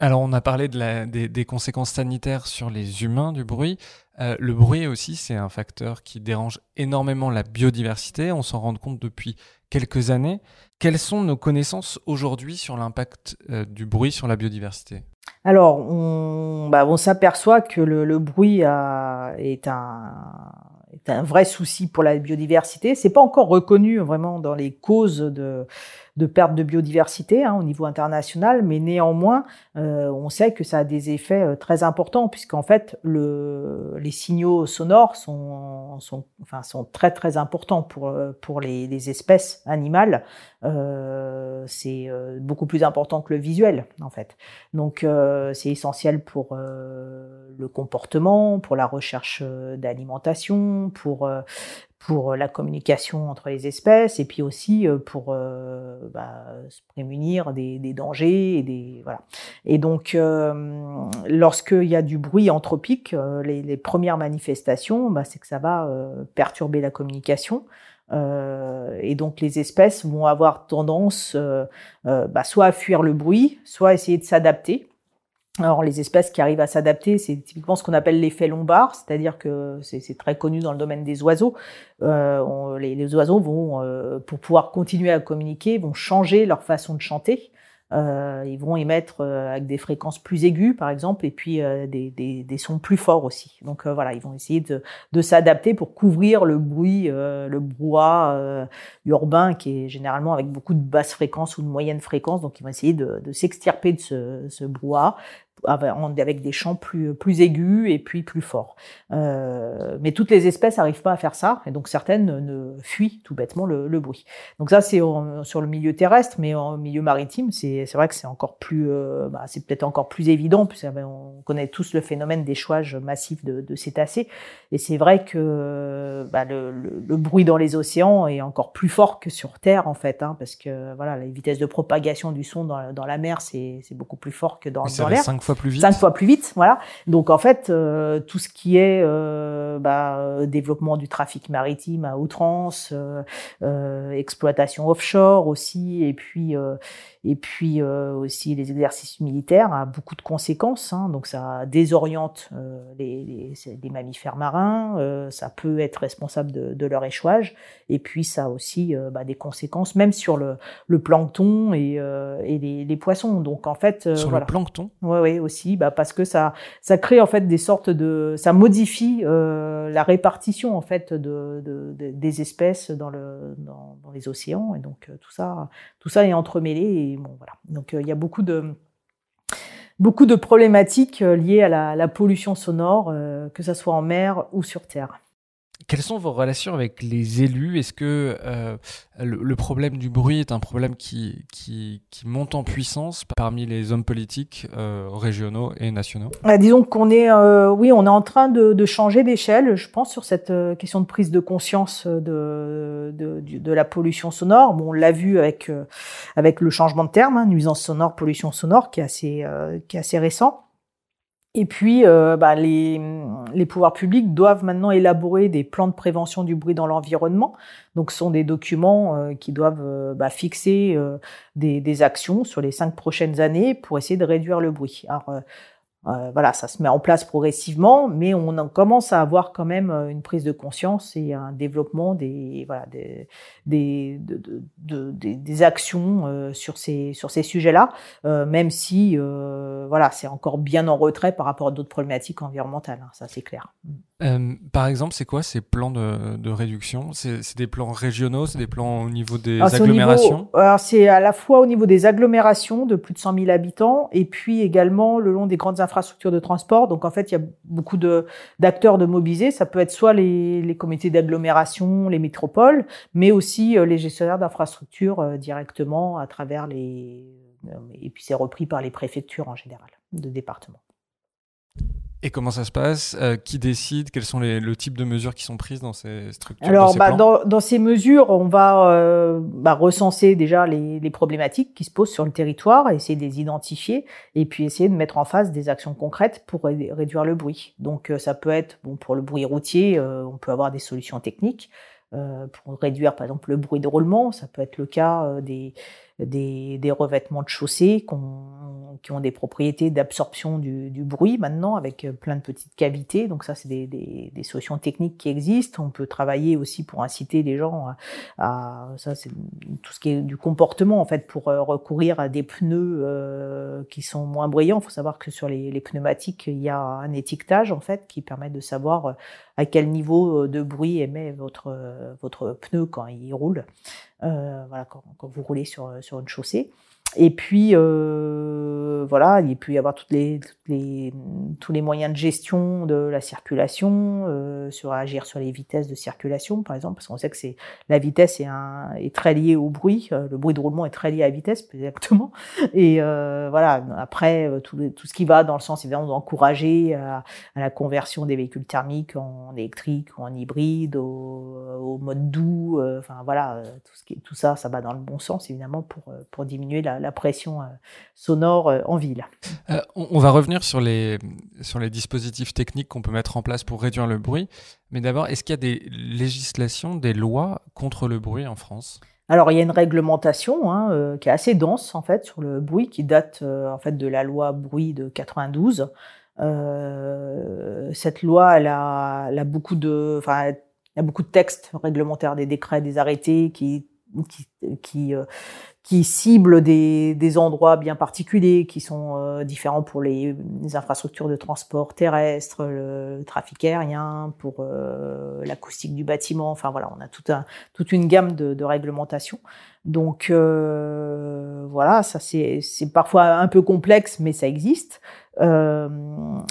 [SPEAKER 1] Alors on a parlé des, conséquences sanitaires sur les humains du bruit. Euh, le bruit aussi, c'est un facteur qui dérange énormément la biodiversité. On s'en rend compte depuis quelques années. Quelles sont nos connaissances aujourd'hui sur l'impact euh, du bruit sur la biodiversité?
[SPEAKER 2] Alors, on, bah, on s'aperçoit que le, bruit a, est un un vrai souci pour la biodiversité. C'est pas encore reconnu vraiment dans les causes de de perte de biodiversité hein, au niveau international, mais néanmoins, euh, on sait que ça a des effets euh, très importants puisqu'en fait, le, les signaux sonores sont, sont, enfin, sont très très importants pour, euh, pour les, les espèces animales. Euh, c'est euh, beaucoup plus important que le visuel en fait. Donc euh, c'est essentiel pour le comportement, pour la recherche d'alimentation, pour pour la communication entre les espèces et puis aussi pour bah, se prémunir des, des, dangers et des voilà. Et donc, lorsqu'il y a du bruit anthropique, les, les premières manifestations, bah, c'est que ça va perturber la communication. Euh, et donc les espèces vont avoir tendance euh, euh, bah, soit à fuir le bruit, soit à essayer de s'adapter. Alors les espèces qui arrivent à s'adapter, c'est typiquement ce qu'on appelle l'effet lombard, c'est-à-dire que c'est très connu dans le domaine des oiseaux. Euh, les, oiseaux vont, euh, pour pouvoir continuer à communiquer, vont changer leur façon de chanter. Euh, ils vont émettre euh, avec des fréquences plus aiguës, par exemple, et puis euh, des, des, des, sons plus forts aussi. Donc voilà, ils vont essayer de, de s'adapter pour couvrir le bruit, le brouhaha urbain qui est généralement avec beaucoup de basses fréquences ou de moyennes fréquences. Donc ils vont essayer de, de s'extirper de ce, ce brouhaha avec des chants plus, plus aigus et puis plus forts. Euh, mais toutes les espèces n'arrivent pas à faire ça, et donc certaines ne fuient tout bêtement le, le bruit. Donc ça, c'est sur le milieu terrestre, mais en milieu maritime, c'est vrai que c'est encore plus, euh, bah, c'est peut-être encore plus évident, puisqu'on connaît tous le phénomène d'échouage massif de, de, cétacés, et c'est vrai que bah, le, le, le, bruit dans les océans est encore plus fort que sur Terre, en fait, hein, parce que voilà, la vitesse de propagation du son dans, dans la mer, c'est beaucoup plus fort que dans, dans l'air
[SPEAKER 1] fois plus vite.
[SPEAKER 2] Cinq fois plus vite, voilà. Donc en fait, euh, tout ce qui est euh, bah, euh, développement du trafic maritime à outrance, exploitation offshore aussi, et puis et puis euh, aussi les exercices militaires a beaucoup de conséquences. Hein, donc ça désoriente euh, les, les, les, mammifères marins, euh, ça peut être responsable de, de, leur échouage, et puis ça a aussi euh, bah, des conséquences même sur le, le plancton et, euh, et les, les, poissons. Donc en fait
[SPEAKER 1] sur
[SPEAKER 2] voilà.
[SPEAKER 1] le plancton?
[SPEAKER 2] Ouais, ouais aussi, bah, parce que ça ça crée en fait des sortes de, ça modifie la répartition en fait de, de, de, des espèces dans le dans, dans les océans, et donc tout ça tout ça est entremêlé. Et, bon, voilà. Donc euh, il y a beaucoup de beaucoup de problématiques euh, liées à la, la pollution sonore, euh, que ce soit en mer ou sur terre.
[SPEAKER 1] Quelles sont vos relations avec les élus? Est-ce que euh, le, le, problème du bruit est un problème qui, qui, qui monte en puissance parmi les hommes politiques euh, régionaux et nationaux?
[SPEAKER 2] Ah, Disons qu'on est, euh, oui, on est en train de, de changer d'échelle, je pense, sur cette euh, question de prise de conscience de, de, de, de la pollution sonore. Bon, on l'a vu avec, euh, avec le changement de terme, hein, nuisance sonore, pollution sonore, qui est assez, euh, qui est assez récent. Et puis, euh, bah, les, les, pouvoirs publics doivent maintenant élaborer des plans de prévention du bruit dans l'environnement. Donc, ce sont des documents euh, qui doivent euh, bah, fixer euh, des, des, actions sur les cinq prochaines années pour essayer de réduire le bruit. Alors, voilà, ça se met en place progressivement, mais on en commence à avoir quand même une prise de conscience et un développement des voilà des des, de, de, de, des actions euh, sur ces sur ces sujets-là, euh, même si euh, voilà c'est encore bien en retrait par rapport à d'autres problématiques environnementales, hein, ça c'est clair.
[SPEAKER 1] Euh, par exemple, c'est quoi ces plans de, de réduction? C'est des plans régionaux, c'est des plans au niveau des alors, agglomérations?
[SPEAKER 2] c'est à la fois au niveau des agglomérations de plus de 100 000 habitants et puis également le long des grandes infrastructures de transport. Donc en fait, il y a beaucoup de d'acteurs de mobilisés. Ça peut être soit les, les comités d'agglomération, les métropoles, mais aussi euh, les gestionnaires d'infrastructures euh, directement à travers les et puis c'est repris par les préfectures en général de département.
[SPEAKER 1] Et comment ça se passe? Euh, Qui décide? Quels sont les, le type de mesures qui sont prises dans ces structures
[SPEAKER 2] Alors,
[SPEAKER 1] dans ces,
[SPEAKER 2] bah, dans, dans, ces mesures, on va euh, bah, recenser déjà les, les, problématiques qui se posent sur le territoire, essayer de les identifier, et puis essayer de mettre en face des actions concrètes pour réduire le bruit. Donc, euh, ça peut être, bon, pour le bruit routier, euh, on peut avoir des solutions techniques. Euh, pour réduire par exemple le bruit de roulement, ça peut être le cas des, des, des, revêtements de chaussée qui ont des propriétés d'absorption du, du, bruit maintenant avec euh, plein de petites cavités. Donc ça, c'est des, des, des, solutions techniques qui existent. On peut travailler aussi pour inciter les gens à, à ça, c'est tout ce qui est du comportement en fait pour recourir à des pneus euh, qui sont moins bruyants. Il faut savoir que sur les, les, pneumatiques, il y a un étiquetage en fait qui permet de savoir à quel niveau de bruit émet votre votre pneu quand il roule. Euh, voilà, quand, quand, vous roulez sur, sur une chaussée. Et puis, voilà, il peut y avoir toutes les, les, tous les moyens de gestion de la circulation, euh, sur agir sur les vitesses de circulation, par exemple, parce qu'on sait que c'est la vitesse est, un, est très liée au bruit, euh, le bruit de roulement est très lié à la vitesse, exactement. Et euh, voilà, après euh, tout, tout, ce qui va dans le sens évidemment d'encourager à, à, la conversion des véhicules thermiques en électrique ou en hybride, au, au mode doux, euh, enfin voilà, tout, ce qui, tout ça, ça va dans le bon sens évidemment pour pour diminuer la, la pression sonore en ville.
[SPEAKER 1] on va revenir sur les, sur les dispositifs techniques qu'on peut mettre en place pour réduire le bruit. Mais d'abord, est-ce qu'il y a des législations, des lois contre le bruit en France?
[SPEAKER 2] Alors il y a une réglementation hein, euh, qui est assez dense en fait sur le bruit qui date euh, en fait de la loi bruit de 92. Euh, cette loi elle a, elle a beaucoup de, enfin, il y a beaucoup de textes réglementaires, des décrets, des arrêtés qui qui, qui, euh, qui ciblent des, des, endroits bien particuliers, qui sont euh, différents pour les, infrastructures de transport terrestre, le, trafic aérien, pour euh, l'acoustique du bâtiment. Enfin voilà, on a tout un, toute une gamme de, de réglementations. Donc euh, voilà, ça c'est parfois un peu complexe, mais ça existe. Euh,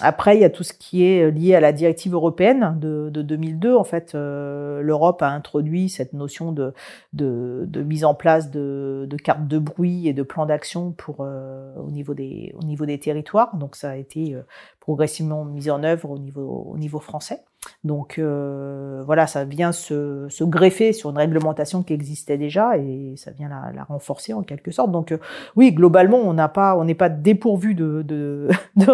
[SPEAKER 2] après, il y a tout ce qui est lié à la directive européenne de, de 2002. En fait, euh, l'Europe a introduit cette notion de, de, de mise en place de, de cartes de bruit et de plans d'action pour euh, au niveau des au niveau des territoires. Donc, ça a été euh, progressivement mis en œuvre au niveau au niveau français. Donc euh, voilà, ça vient se, se, greffer sur une réglementation qui existait déjà et ça vient la, la renforcer en quelque sorte. Donc euh, oui, globalement, on n'a pas, on n'est pas dépourvu de, de, <laughs> de,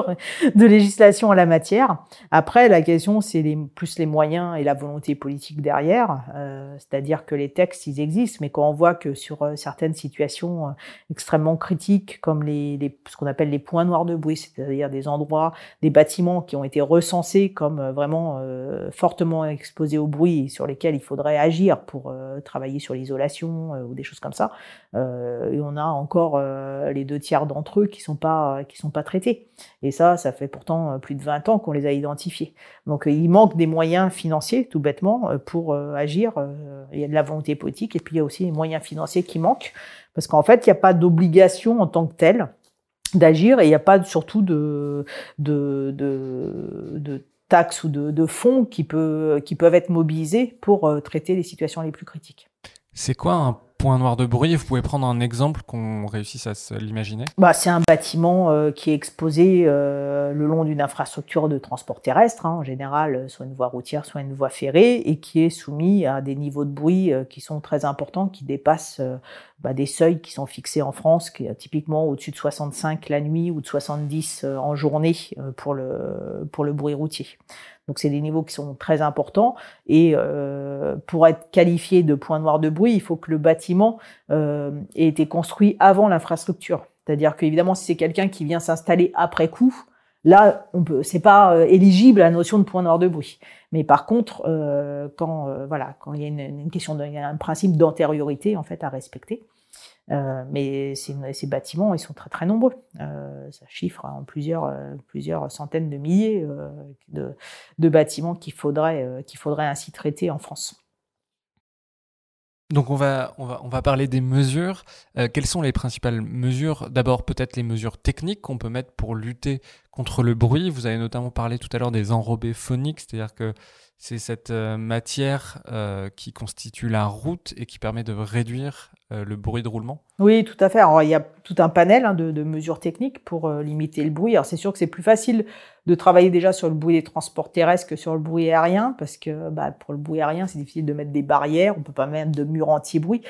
[SPEAKER 2] de, législation en la matière. Après, la question, c'est les, plus les moyens et la volonté politique derrière. Euh, C'est-à-dire que les textes, ils existent, mais quand on voit que sur euh, certaines situations euh, extrêmement critiques, comme les, les ce qu'on appelle les points noirs de bruit, c'est-à-dire des endroits, des bâtiments qui ont été recensés comme vraiment euh, fortement exposés au bruit sur lesquels il faudrait agir pour euh, travailler sur l'isolation euh, ou des choses comme ça. et on a encore les deux tiers d'entre eux qui sont pas sont pas traités. Et ça, ça fait pourtant plus de 20 ans qu'on les a identifiés. Donc il manque des moyens financiers, tout bêtement, pour agir. Il y a de la volonté politique et puis il y a aussi les moyens financiers qui manquent parce qu'en fait, il n'y a pas d'obligation en tant que telle d'agir et il n'y a pas surtout de, de, de taxes ou de, fonds qui, peut, qui peuvent être mobilisés pour euh, traiter les situations les plus critiques.
[SPEAKER 1] C'est quoi un point noir de bruit. Vous pouvez prendre un exemple qu'on réussisse à l'imaginer.
[SPEAKER 2] Bah, C'est un bâtiment euh, qui est exposé euh, le long d'une infrastructure de transport terrestre, hein, en général, soit une voie routière, soit une voie ferrée, et qui est soumis à des niveaux de bruit euh, qui sont très importants, qui dépassent euh, bah, des seuils qui sont fixés en France, qui est typiquement au-dessus de 65 la nuit ou de 70 euh, en journée pour le, pour le bruit routier. Donc c'est des niveaux qui sont très importants et euh, pour être qualifié de point noir de bruit, il faut que le bâtiment euh, ait été construit avant l'infrastructure. C'est-à-dire qu'évidemment, si c'est quelqu'un qui vient s'installer après coup, là, on peut, c'est pas euh, éligible à la notion de point noir de bruit. Mais par contre, euh, quand euh, voilà, quand il y a une, une question, de, un principe d'antériorité en fait à respecter. Euh, mais ces, bâtiments, ils sont très très nombreux. Euh, ça chiffre en plusieurs, euh, plusieurs centaines de milliers euh, de, bâtiments qu'il faudrait, qu'il faudrait ainsi traiter en France.
[SPEAKER 1] Donc on va, on va, on va parler des mesures. Quelles sont les principales mesures? D'abord peut-être les mesures techniques qu'on peut mettre pour lutter contre le bruit. Vous avez notamment parlé tout à l'heure des enrobés phoniques, c'est-à-dire que c'est cette matière qui constitue la route et qui permet de réduire euh, le bruit de roulement
[SPEAKER 2] Oui, tout à fait. Alors, il y a tout un panel hein, de, mesures techniques pour euh, limiter le bruit. Alors, c'est sûr que c'est plus facile de travailler déjà sur le bruit des transports terrestres que sur le bruit aérien, parce que bah, pour le bruit aérien, c'est difficile de mettre des barrières, on peut pas mettre de murs anti-bruit.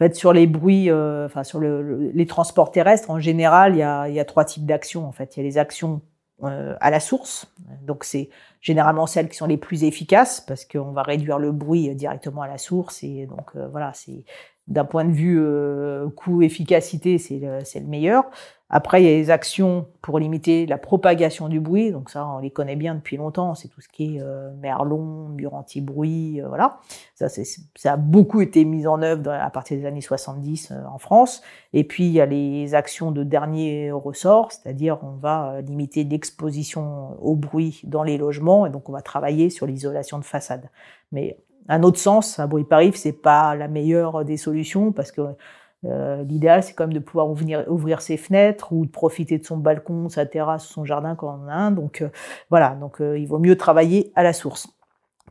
[SPEAKER 2] En fait, sur les bruits, euh, enfin sur le, le, les transports terrestres, en général, il y a, il y a trois types d'actions. En fait, il y a les actions à la source, donc c'est généralement celles qui sont les plus efficaces parce qu'on va réduire le bruit directement à la source et donc voilà, c'est d'un point de vue euh, coût-efficacité, c'est le, le, meilleur. Après, il y a les actions pour limiter la propagation du bruit. Donc ça, on les connaît bien depuis longtemps. C'est tout ce qui est euh, merlon, mur anti-bruit, euh, voilà. Ça, ça a beaucoup été mis en œuvre à partir des années 70 euh, en France. Et puis, il y a les actions de dernier ressort, c'est-à-dire on va euh, limiter l'exposition au bruit dans les logements. Et donc, on va travailler sur l'isolation de façade. Mais un autre sens, un bruit parif, c'est pas la meilleure des solutions parce que L'idéal, c'est quand même de pouvoir ouvrir, ses fenêtres ou de profiter de son balcon, sa terrasse, son jardin quand on en a un. Donc voilà, donc il vaut mieux travailler à la source.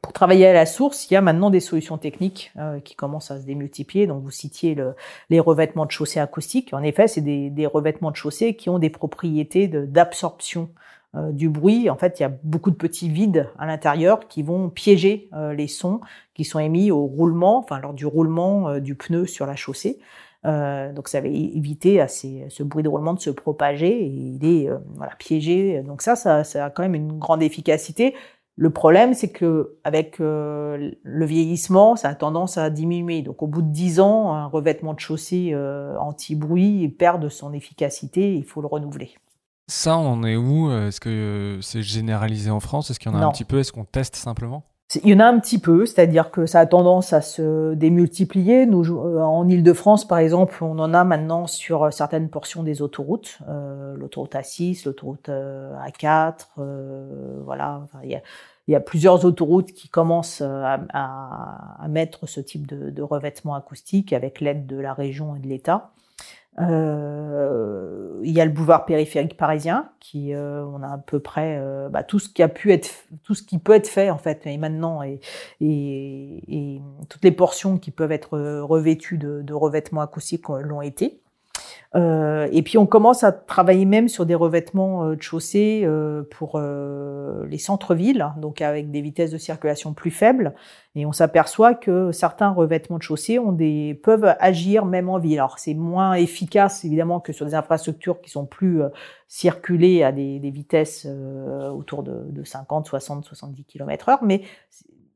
[SPEAKER 2] Pour travailler à la source, il y a maintenant des solutions techniques euh, qui commencent à se démultiplier. Donc, vous citiez le, les revêtements de chaussée acoustiques. En effet, c'est des, des, revêtements de chaussée qui ont des propriétés d'absorption euh, du bruit. En fait, il y a beaucoup de petits vides à l'intérieur qui vont piéger euh, les sons qui sont émis au roulement, enfin lors du roulement du pneu sur la chaussée. donc, ça va éviter à ces, ce bruit de roulement de se propager et il est voilà, piégé. Donc ça, ça, ça a quand même une grande efficacité. Le problème, c'est que avec euh, le vieillissement, ça a tendance à diminuer. Donc, au bout de 10 ans, un revêtement de chaussée euh, anti-bruit perd de son efficacité. Il faut le renouveler.
[SPEAKER 1] Ça, on en est où? Est-ce que c'est généralisé en France? Est-ce qu'il y en a un petit peu? Est-ce qu'on teste simplement?
[SPEAKER 2] Il y en a un petit peu, c'est-à-dire que ça a tendance à se démultiplier. Nous, euh, en Ile-de-France, par exemple, on en a maintenant sur certaines portions des autoroutes, euh, l'autoroute A6, l'autoroute euh, A4, voilà. il, y a, il, y a, plusieurs autoroutes qui commencent à, à, à mettre ce type de, de revêtement acoustique avec l'aide de la région et de l'État. Euh, il y a le boulevard périphérique parisien, qui euh, on a à peu près euh, bah, tout ce qui a pu être, tout ce qui peut être fait en fait, et maintenant et, et, et toutes les portions qui peuvent être revêtues de, de revêtements acoustiques l'ont été. Euh, et puis on commence à travailler même sur des revêtements euh, de chaussée euh, pour les centres-villes, hein, donc avec des vitesses de circulation plus faibles. Et on s'aperçoit que certains revêtements de chaussée peuvent agir même en ville. Alors c'est moins efficace évidemment que sur des infrastructures qui sont plus circulées à des, vitesses autour de, de 50, 60, 70 km heure, mais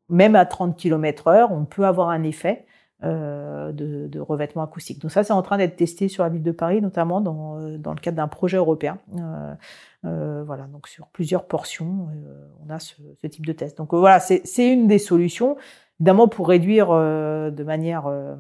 [SPEAKER 2] même à 30 km heure, on peut avoir un effet. Euh, de, de, revêtement acoustique. Donc ça, c'est en train d'être testé sur la ville de Paris, notamment dans, euh, dans le cadre d'un projet européen. Euh, voilà, donc sur plusieurs portions, on a ce, ce, type de test. Donc voilà, c'est une des solutions. Évidemment, pour réduire euh, de manière euh,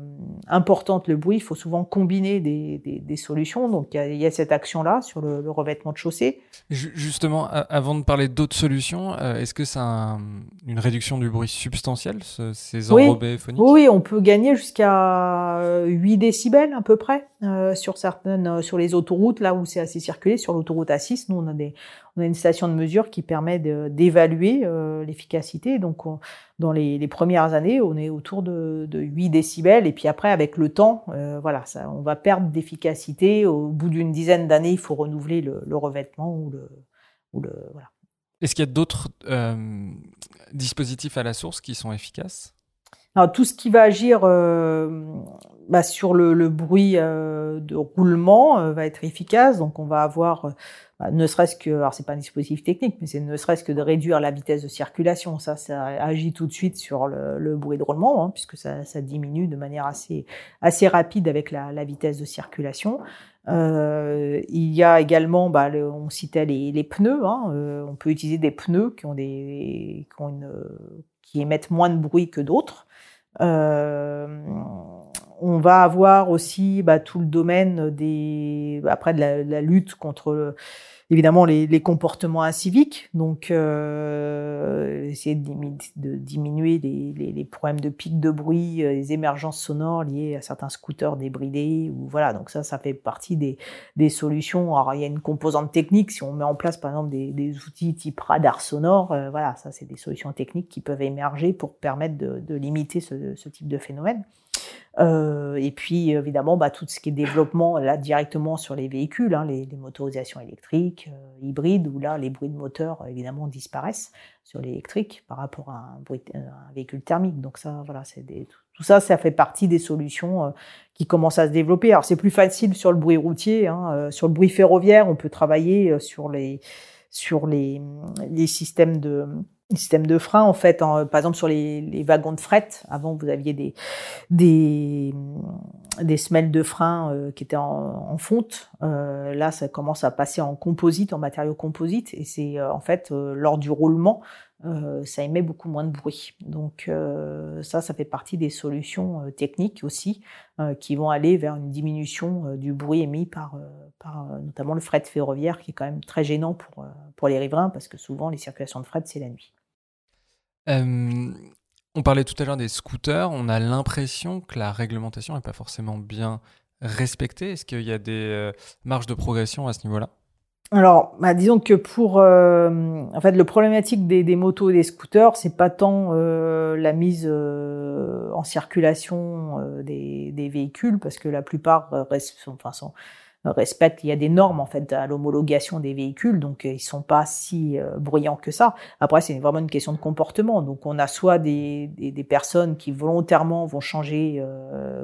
[SPEAKER 2] importante le bruit, il faut souvent combiner des, des, des solutions. Donc, il y y a cette action-là sur le, le, revêtement de chaussée.
[SPEAKER 1] Justement, avant de parler d'autres solutions, euh, est-ce que c'est un, une réduction du bruit substantielle, ce, ces enrobés
[SPEAKER 2] oui.
[SPEAKER 1] phoniques?
[SPEAKER 2] Oui, on peut gagner jusqu'à 8 décibels à peu près sur certaines, sur les autoroutes, là où c'est assez circulé. Sur l'autoroute A6, nous, on a des, on a une station de mesure qui permet d'évaluer euh, l'efficacité. Donc, on, dans les, les, premières années, on est autour de, de 8 décibels. Et puis après, avec le temps, euh, voilà, ça, on va perdre d'efficacité. Au bout d'une dizaine d'années, il faut renouveler le, le revêtement ou le, ou le voilà.
[SPEAKER 1] Est-ce qu'il y a d'autres euh, dispositifs à la source qui sont efficaces?
[SPEAKER 2] Alors, tout ce qui va agir euh, bah, sur le, le bruit euh, de roulement va être efficace. Donc, on va avoir, ne serait-ce que, alors c'est pas un dispositif technique, mais c'est ne serait-ce que de réduire la vitesse de circulation. Ça, ça agit tout de suite sur le, bruit de roulement, hein, puisque ça, diminue de manière assez assez rapide avec la, vitesse de circulation. Euh, il y a également, bah, on citait les, pneus. Hein, euh, on peut utiliser des pneus qui ont des, qui émettent moins de bruit que d'autres. Euh, on va avoir aussi bah, tout le domaine des après de la, de la lutte contre évidemment les, les, comportements inciviques, donc euh, essayer de, de diminuer les, les, les, problèmes de pics de bruit, euh, les émergences sonores liées à certains scooters débridés, ou voilà, donc ça, ça fait partie des, des solutions. Alors il y a une composante technique, si on met en place par exemple des, des outils type radar sonore, euh, voilà, ça c'est des solutions techniques qui peuvent émerger pour permettre de, de limiter ce, ce type de phénomène. Euh, et puis évidemment bah, tout ce qui est développement là directement sur les véhicules, hein, les, les, motorisations électriques, euh, hybrides, où là les bruits de moteur évidemment disparaissent sur l'électrique par rapport à un, bruit, un, véhicule thermique. Donc ça, voilà, c'est des, tout ça, ça fait partie des solutions euh, qui commencent à se développer. Alors c'est plus facile sur le bruit routier, hein, euh, sur le bruit ferroviaire, on peut travailler euh, sur les sur les, les systèmes de système de frein en fait par exemple sur les, les, wagons de fret. Avant vous aviez des des des semelles de frein euh, qui étaient en, en fonte. Euh, là ça commence à passer en composite en matériaux composite. Et c'est euh, en fait euh, lors du roulement euh, ça émet beaucoup moins de bruit. Donc ça ça fait partie des solutions techniques aussi qui vont aller vers une diminution du bruit émis par par notamment le fret ferroviaire qui est quand même très gênant pour pour les riverains parce que souvent les circulations de fret c'est la nuit
[SPEAKER 1] euh, on parlait tout à l'heure des scooters. On a l'impression que la réglementation n'est pas forcément bien respecter Est-ce qu'il y a des marges de progression à ce niveau-là?
[SPEAKER 2] Alors, bah, disons que pour, euh, en fait, le problématique des, motos et des scooters, c'est pas tant euh, la mise euh, en circulation des, des, véhicules, parce que la plupart restent, enfin, sont, respectent. Il y a des normes en fait à l'homologation des véhicules, donc ils sont pas si bruyants que ça. Après, c'est vraiment une question de comportement. Donc, on a soit des, des, des personnes qui volontairement vont changer,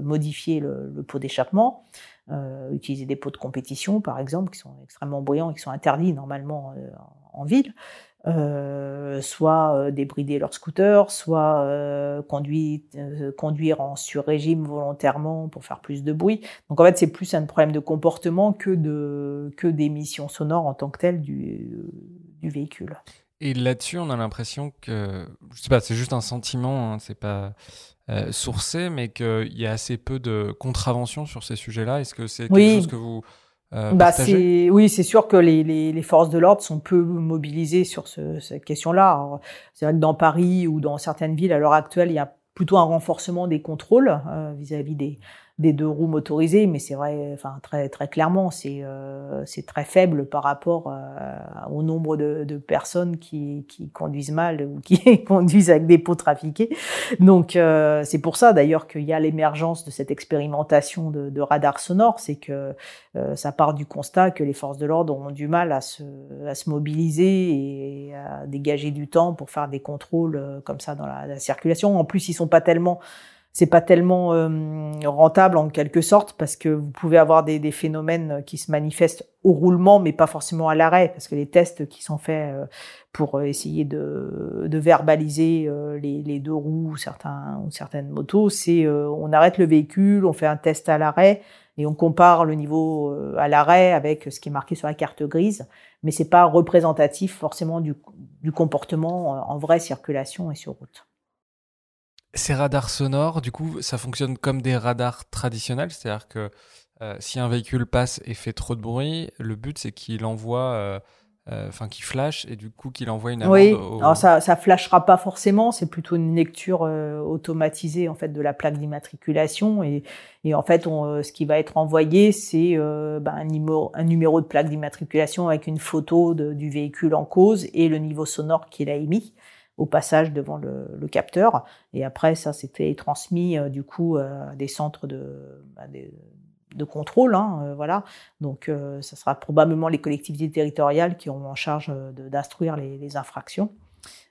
[SPEAKER 2] modifier le, le pot d'échappement euh, utiliser des pots de compétition, par exemple, qui sont extrêmement bruyants et qui sont interdits normalement euh, en ville, euh, soit euh, débrider leur scooter, soit euh, conduire, conduire en sur-régime volontairement pour faire plus de bruit. Donc en fait, c'est plus un problème de comportement que de que d'émissions sonores en tant que telles du, du véhicule.
[SPEAKER 1] Et là-dessus, on a l'impression que, je sais pas, c'est juste un sentiment, hein, c'est pas sourcé, mais qu'il y a assez peu de contraventions sur ces sujets-là. Est-ce que c'est quelque chose que vous euh, bah
[SPEAKER 2] c'est oui, c'est sûr que les, les, les forces de l'ordre sont peu mobilisées sur ce, cette question-là. C'est vrai que dans Paris ou dans certaines villes à l'heure actuelle, il y a plutôt un renforcement des contrôles euh, vis-à-vis -vis des, des deux roues motorisées, mais c'est vrai, enfin très très clairement, c'est euh, c'est très faible par rapport euh, au nombre de, de personnes qui, qui conduisent mal ou qui <laughs> conduisent avec des pots trafiqués. Donc euh, c'est pour ça d'ailleurs qu'il y a l'émergence de cette expérimentation de, de radar sonore, c'est que euh, ça part du constat que les forces de l'ordre ont du mal à se à se mobiliser et à dégager du temps pour faire des contrôles euh, comme ça dans la, la circulation. En plus, ils sont pas tellement c'est pas tellement euh, rentable en quelque sorte parce que vous pouvez avoir des, des, phénomènes qui se manifestent au roulement mais pas forcément à l'arrêt parce que les tests qui sont faits euh, pour essayer de, de verbaliser euh, les, les, deux roues ou certains ou certaines motos c'est on arrête le véhicule on fait un test à l'arrêt et on compare le niveau à l'arrêt avec ce qui est marqué sur la carte grise mais c'est pas représentatif forcément du, du comportement en vraie circulation et sur route.
[SPEAKER 1] Ces radars sonores, du coup, ça fonctionne comme des radars traditionnels, c'est-à-dire que euh, si un véhicule passe et fait trop de bruit, le but c'est qu'il envoie, euh, euh, enfin qu'il flash et du coup qu'il envoie une amende.
[SPEAKER 2] Oui, alors ça, ça flashera pas forcément, c'est plutôt une lecture automatisée en fait de la plaque d'immatriculation et, et, en fait on, ce qui va être envoyé c'est ben, un, numéro, un numéro de plaque d'immatriculation avec une photo de, du véhicule en cause et le niveau sonore qu'il a émis au passage devant le, capteur. Et après, ça, c'était transmis euh, du coup euh, à des centres de, de contrôle. Hein, euh, voilà. Donc, ça sera probablement les collectivités territoriales qui auront en charge d'instruire les, les, infractions.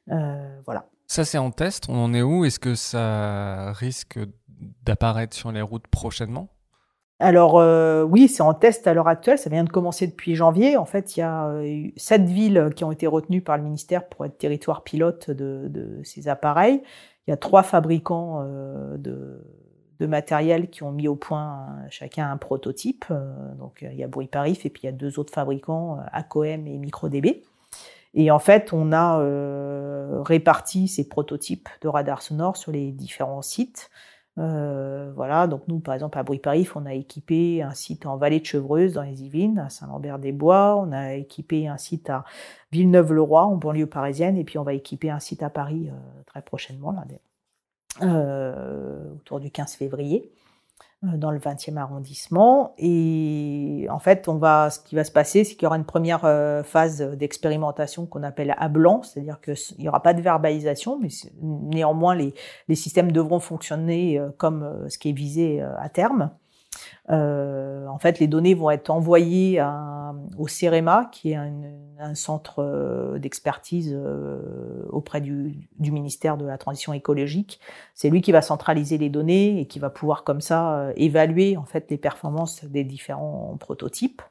[SPEAKER 2] voilà.
[SPEAKER 1] Ça, c'est en test. On en est où? Est-ce que ça risque d'apparaître sur les routes prochainement?
[SPEAKER 2] Alors euh, oui, c'est en test à l'heure actuelle, ça vient de commencer depuis janvier. En fait, il y a euh, sept villes qui ont été retenues par le ministère pour être territoire pilote de, de ces appareils. Il y a trois fabricants euh, de, de, matériel qui ont mis au point chacun un prototype. donc il y a Bruit Parif et puis il y a deux autres fabricants, ACOM et MicroDB. Et en fait, on a réparti ces prototypes de radars sonores sur les différents sites. Euh, voilà, donc nous, par exemple, à Bruy-Parif, on a équipé un site en vallée de Chevreuse, dans les Yvelines, à Saint-Lambert-des-Bois. On a équipé un site à Villeneuve-le-Roi, en banlieue parisienne. Et puis, on va équiper un site à Paris euh, très prochainement, là, euh, autour du 15 février. Euh, dans le 20e arrondissement. Et en fait, on va, ce qui va se passer, c'est qu'il y aura une première euh, phase d'expérimentation qu'on appelle à blanc, c'est-à-dire qu'il n'y aura pas de verbalisation, mais néanmoins, les, les systèmes devront fonctionner euh, comme ce qui est visé à terme. Euh, en fait, les données vont être envoyées à, au CEREMA, qui est un, un centre euh, d'expertise euh, auprès du, du, ministère de la Transition écologique. C'est lui qui va centraliser les données et qui va pouvoir comme ça évaluer en fait les performances des différents prototypes.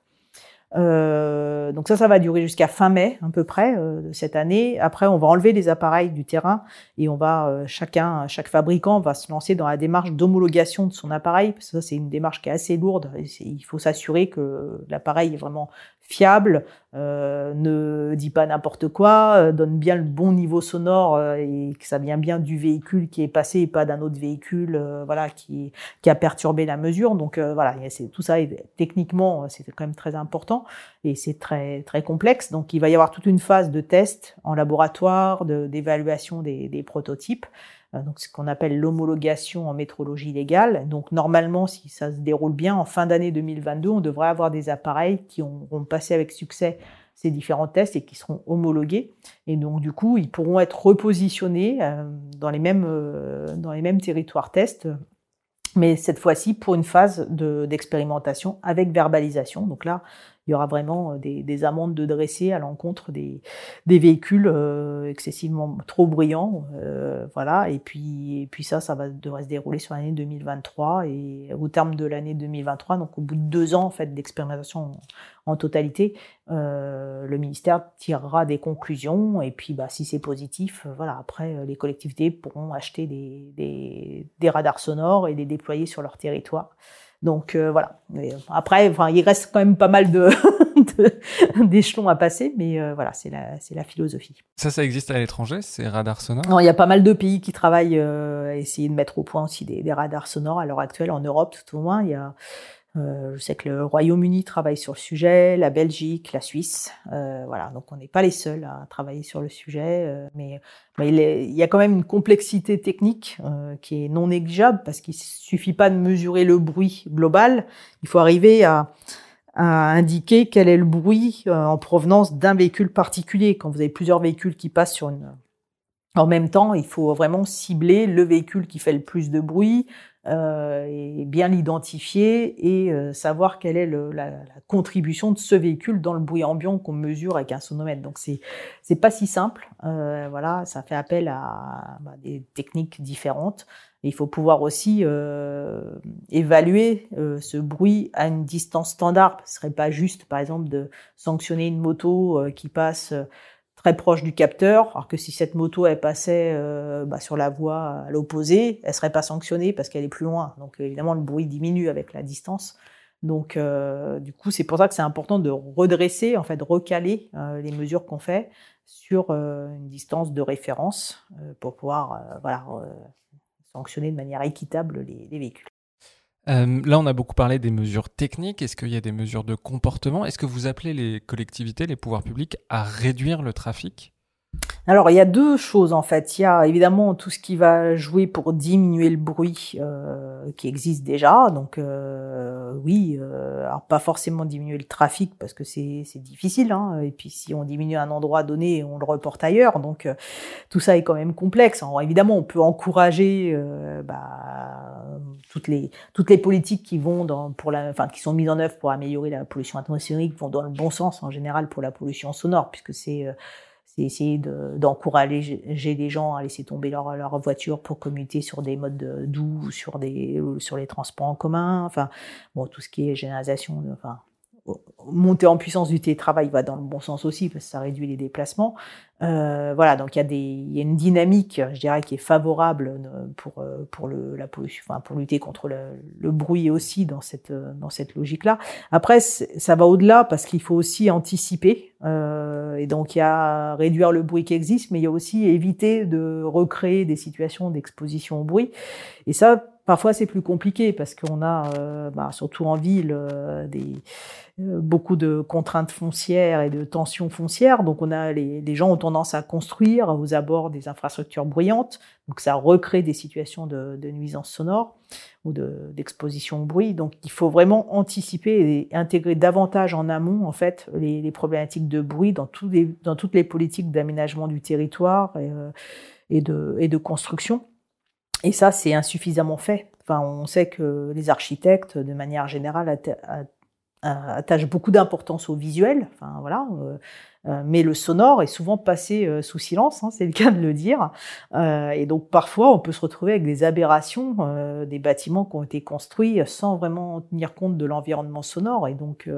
[SPEAKER 2] Euh, donc ça, ça va durer jusqu'à fin mai à peu près euh, de cette année. Après, on va enlever les appareils du terrain et on va euh, chacun, chaque fabricant va se lancer dans la démarche d'homologation de son appareil ça c'est une démarche qui est assez lourde. Il faut s'assurer que l'appareil est vraiment fiable, euh, ne dit pas n'importe quoi, euh, donne bien le bon niveau sonore et que ça vient bien du véhicule qui est passé et pas d'un autre véhicule, voilà, qui, qui a perturbé la mesure. Donc voilà, tout ça. techniquement, c'est quand même très important. Et c'est très très complexe. Donc il va y avoir toute une phase de test en laboratoire, d'évaluation des, prototypes. Euh, donc ce qu'on appelle l'homologation en métrologie légale. Donc normalement, si ça se déroule bien, en fin d'année 2022, on devrait avoir des appareils qui auront passé avec succès ces différents tests et qui seront homologués. Et donc du coup, ils pourront être repositionnés euh, dans les mêmes euh, dans les mêmes territoires tests mais cette fois-ci pour une phase d'expérimentation avec verbalisation. Donc là, il y aura vraiment euh, des, amendes de dresser à l'encontre des, véhicules euh, excessivement trop bruyants. Euh, voilà. Et puis, et puis ça, ça va, devrait se dérouler sur l'année 2023. Et au terme de l'année 2023, donc au bout de deux ans en fait, d'expérimentation en, totalité, le ministère tirera des conclusions. Et puis, bah, si c'est positif, voilà, après, les collectivités pourront acheter des, des radars sonores et les déployer sur leur territoire. Donc euh, voilà. après, enfin, il reste quand même pas mal <laughs> de d'échelons à passer, mais euh, voilà, c'est la c'est la philosophie.
[SPEAKER 1] Ça, ça existe à l'étranger, ces radars sonores?
[SPEAKER 2] Non, il y a pas mal de pays qui travaillent euh, à essayer de mettre au point aussi des, des radars sonores à l'heure actuelle en Europe, tout au moins. Il y a euh, je sais que le Royaume-Uni travaille sur le sujet, la Belgique, la Suisse. Euh, voilà, donc on n'est pas les seuls à travailler sur le sujet, euh, mais, mais il, y a quand même une complexité technique euh, qui est non négligeable parce qu'il suffit pas de mesurer le bruit global. Il faut arriver à, à indiquer quel est le bruit en provenance d'un véhicule particulier. Quand vous avez plusieurs véhicules qui passent sur une en même temps, il faut vraiment cibler le véhicule qui fait le plus de bruit, euh, et bien l'identifier et euh, savoir quelle est le, la, la, contribution de ce véhicule dans le bruit ambiant qu'on mesure avec un sonomètre. Donc c'est c'est pas si simple. Euh, voilà, ça fait appel à bah, des techniques différentes. Il faut pouvoir aussi euh, évaluer euh, ce bruit à une distance standard. Ce serait pas juste, par exemple, de sanctionner une moto qui passe très proche du capteur, alors que si cette moto elle passait euh, bah, sur la voie à l'opposé, elle serait pas sanctionnée parce qu'elle est plus loin. Donc évidemment le bruit diminue avec la distance. Donc euh, du coup c'est pour ça que c'est important de redresser, en fait recaler euh, les mesures qu'on fait sur une distance de référence pour pouvoir voilà sanctionner de manière équitable les, les véhicules.
[SPEAKER 1] Euh, là, on a beaucoup parlé des mesures techniques. Est-ce qu'il y a des mesures de comportement? Est-ce que vous appelez les collectivités, les pouvoirs publics à réduire le trafic?
[SPEAKER 2] Alors il y a deux choses en fait. Il y a évidemment tout ce qui va jouer pour diminuer le bruit euh, qui existe déjà. Donc euh, oui, euh, alors pas forcément diminuer le trafic parce que c'est difficile. Hein. Et puis si on diminue un endroit donné, on le reporte ailleurs. Donc euh, tout ça est quand même complexe. Alors, évidemment, on peut encourager euh, bah, toutes les toutes les politiques qui vont dans pour la, enfin qui sont mises en œuvre pour améliorer la pollution atmosphérique vont dans le bon sens en général pour la pollution sonore puisque c'est c'est essayer d'encourager les gens à laisser tomber leur, leur voiture pour commuter sur des modes doux, sur des sur les transports en commun, enfin bon tout ce qui est généralisation, enfin monter en puissance du télétravail va dans le bon sens aussi parce que ça réduit les déplacements. Euh, voilà, donc il y a des, y a une dynamique, je dirais, qui est favorable euh, pour euh, pour le la pollution, enfin pour lutter contre le, le bruit aussi dans cette dans cette logique-là. Après, ça va au-delà parce qu'il faut aussi anticiper euh, et donc il y a réduire le bruit qui existe, mais il y a aussi éviter de recréer des situations d'exposition au bruit. Et ça, Parfois, c'est plus compliqué parce qu'on a, euh, bah, surtout en ville, euh, des, euh, beaucoup de contraintes foncières et de tensions foncières. Donc, on a les, les, gens ont tendance à construire aux abords des infrastructures bruyantes. Donc, ça recrée des situations de, de nuisance sonore ou d'exposition au bruit. Donc, il faut vraiment anticiper et intégrer davantage en amont, en fait, les, les problématiques de bruit dans, tous les, dans toutes les politiques d'aménagement du territoire et, et, de, et de construction. Et ça, c'est insuffisamment fait. Enfin, on sait que les architectes, de manière générale, attachent beaucoup d'importance au visuel. Enfin, voilà. Euh, euh, mais le sonore est souvent passé euh, sous silence, hein, c'est le cas de le dire. et donc parfois, on peut se retrouver avec des aberrations, des bâtiments qui ont été construits sans vraiment tenir compte de l'environnement sonore. Et donc,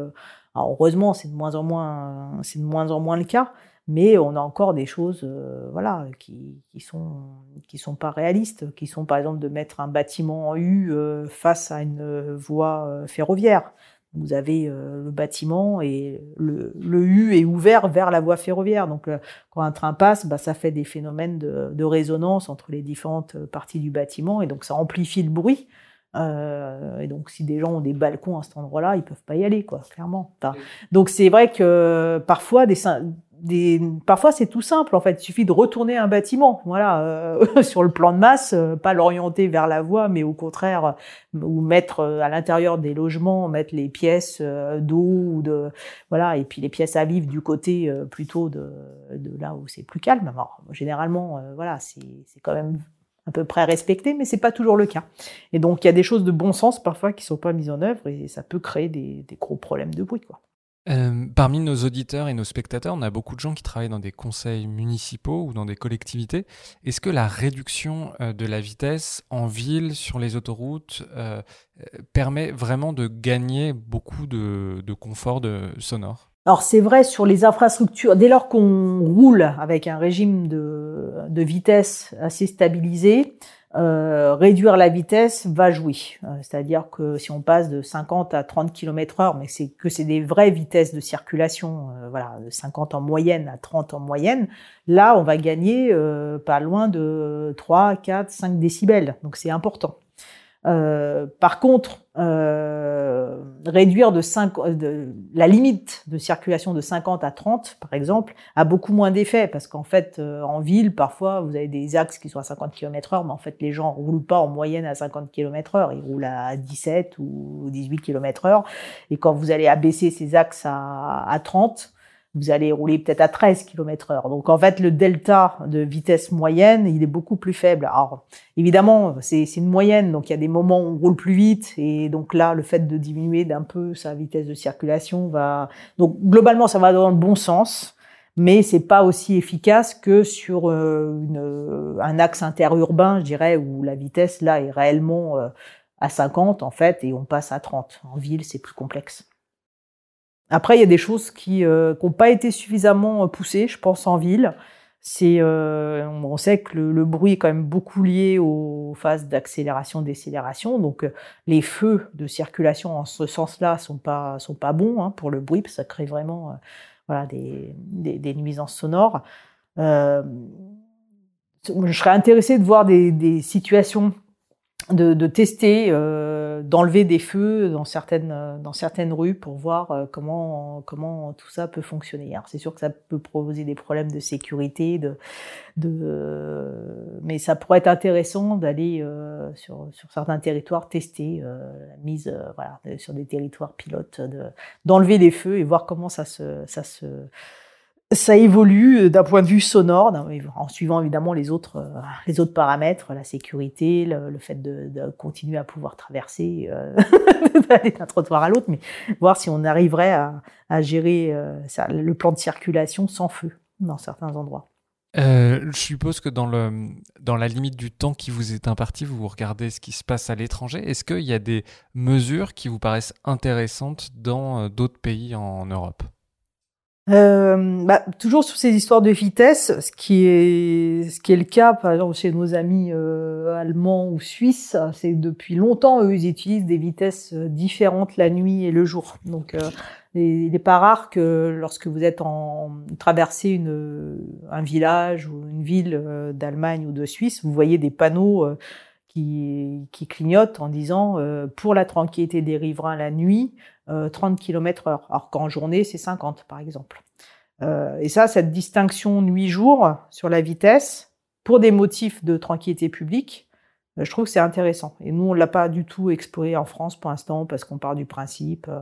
[SPEAKER 2] heureusement, c'est de moins en moins, c'est de moins en moins le cas mais on a encore des choses euh, voilà qui, qui sont qui sont pas réalistes qui sont par exemple de mettre un bâtiment en U euh, face à une voie euh, ferroviaire. Vous avez le bâtiment et le, le, U est ouvert vers la voie ferroviaire. Donc quand un train passe bah, ça fait des phénomènes de, de, résonance entre les différentes parties du bâtiment et donc ça amplifie le bruit. Et donc, si des gens ont des balcons à cet endroit-là, ils peuvent pas y aller, quoi, clairement. donc, c'est vrai que parfois, des, parfois c'est tout simple en fait, il suffit de retourner un bâtiment, voilà, euh, <laughs> sur le plan de masse, euh, pas l'orienter vers la voie, mais au contraire, euh, ou mettre à l'intérieur des logements, mettre les pièces d'eau ou de voilà, et puis les pièces à vivre du côté plutôt de, de là où c'est plus calme. Alors, généralement, voilà, c'est quand même à peu près respecté, mais c'est pas toujours le cas. Et donc il y a des choses de bon sens parfois qui sont pas mises en œuvre et ça peut créer des, des gros problèmes de bruit, quoi.
[SPEAKER 1] Euh, parmi nos auditeurs et nos spectateurs, on a beaucoup de gens qui travaillent dans des conseils municipaux ou dans des collectivités. Est-ce que la réduction euh, de la vitesse en ville, sur les autoroutes, euh, permet vraiment de gagner beaucoup de, confort de, sonore?
[SPEAKER 2] Alors c'est vrai sur les infrastructures, dès lors qu'on roule avec un régime de, de vitesse assez stabilisé, euh, réduire la vitesse va jouer. Euh, c'est-à-dire que si on passe de 50 à 30 km heure, mais c'est que c'est des vraies vitesses de circulation, euh, voilà, de 50 en moyenne à 30 en moyenne, là on va gagner pas loin de 3, 4, 5 décibels. Donc c'est important. Euh, par contre, euh, réduire de, 5, de la limite de circulation de 50 à 30, par exemple, a beaucoup moins d'effet parce qu'en fait, euh, en ville, parfois, vous avez des axes qui sont à 50 km heure, mais en fait, les gens roulent pas en moyenne à 50 km heure, ils roulent à 17 ou 18 km heure. Et quand vous allez abaisser ces axes à 30, vous allez rouler peut-être à 13 km heure. Donc en fait, le delta de vitesse moyenne, il est beaucoup plus faible. Alors évidemment, c'est une moyenne, donc il y a des moments où on roule plus vite, et donc là, le fait de diminuer d'un peu sa vitesse de circulation va... Donc globalement, ça va dans le bon sens, mais c'est pas aussi efficace que sur euh, une, un axe interurbain, je dirais, où la vitesse là est réellement euh, à 50 en fait, et on passe à 30. En ville, c'est plus complexe. Après, il y a des choses qui n'ont euh, pas été suffisamment euh, poussées, je pense, en ville. C'est, euh, on sait que le, bruit est quand même beaucoup lié aux phases d'accélération, décélération. Donc, les feux de circulation en ce sens-là sont pas sont pas bons hein, pour le bruit, parce que ça crée vraiment voilà des, nuisances sonores. je serais intéressée de voir des, situations de, tester, d'enlever des feux dans certaines dans certaines rues pour voir euh, comment comment tout ça peut fonctionner. Alors c'est sûr que ça peut proposer des problèmes de sécurité, de de mais ça pourrait être intéressant d'aller euh, sur sur certains territoires tester la mise voilà sur des territoires pilotes de d'enlever les feux et voir comment ça se ça se ça évolue euh, d'un point de vue sonore, en suivant évidemment les autres, euh, les autres paramètres, la sécurité, le, fait de, continuer à pouvoir traverser, euh, <laughs> d'un trottoir à l'autre, mais voir si on arriverait à, gérer le plan de circulation sans feu dans certains endroits.
[SPEAKER 1] Je suppose que dans la limite du temps qui vous est imparti, vous regardez ce qui se passe à l'étranger. Est-ce qu'il y a des mesures qui vous paraissent intéressantes dans d'autres pays en Europe?
[SPEAKER 2] Euh, bah, toujours sur ces histoires de vitesse, ce qui est ce qui est le cas par exemple chez nos amis euh, allemands ou suisses, c'est depuis longtemps eux ils utilisent des vitesses euh, différentes la nuit et le jour. Donc euh, il n'est pas rare que lorsque vous êtes en traversez une un village ou une ville d'Allemagne ou de Suisse, vous voyez des panneaux qui, clignotent en disant pour la tranquillité des riverains la nuit, 30 km heure. Alors qu'en journée, c'est 50, par exemple. Euh, et ça, cette distinction nuit-jour sur la vitesse, pour des motifs de tranquillité publique, euh, je trouve que c'est intéressant. Et nous, on l'a pas du tout exploré en France pour l'instant, parce qu'on part du principe, euh,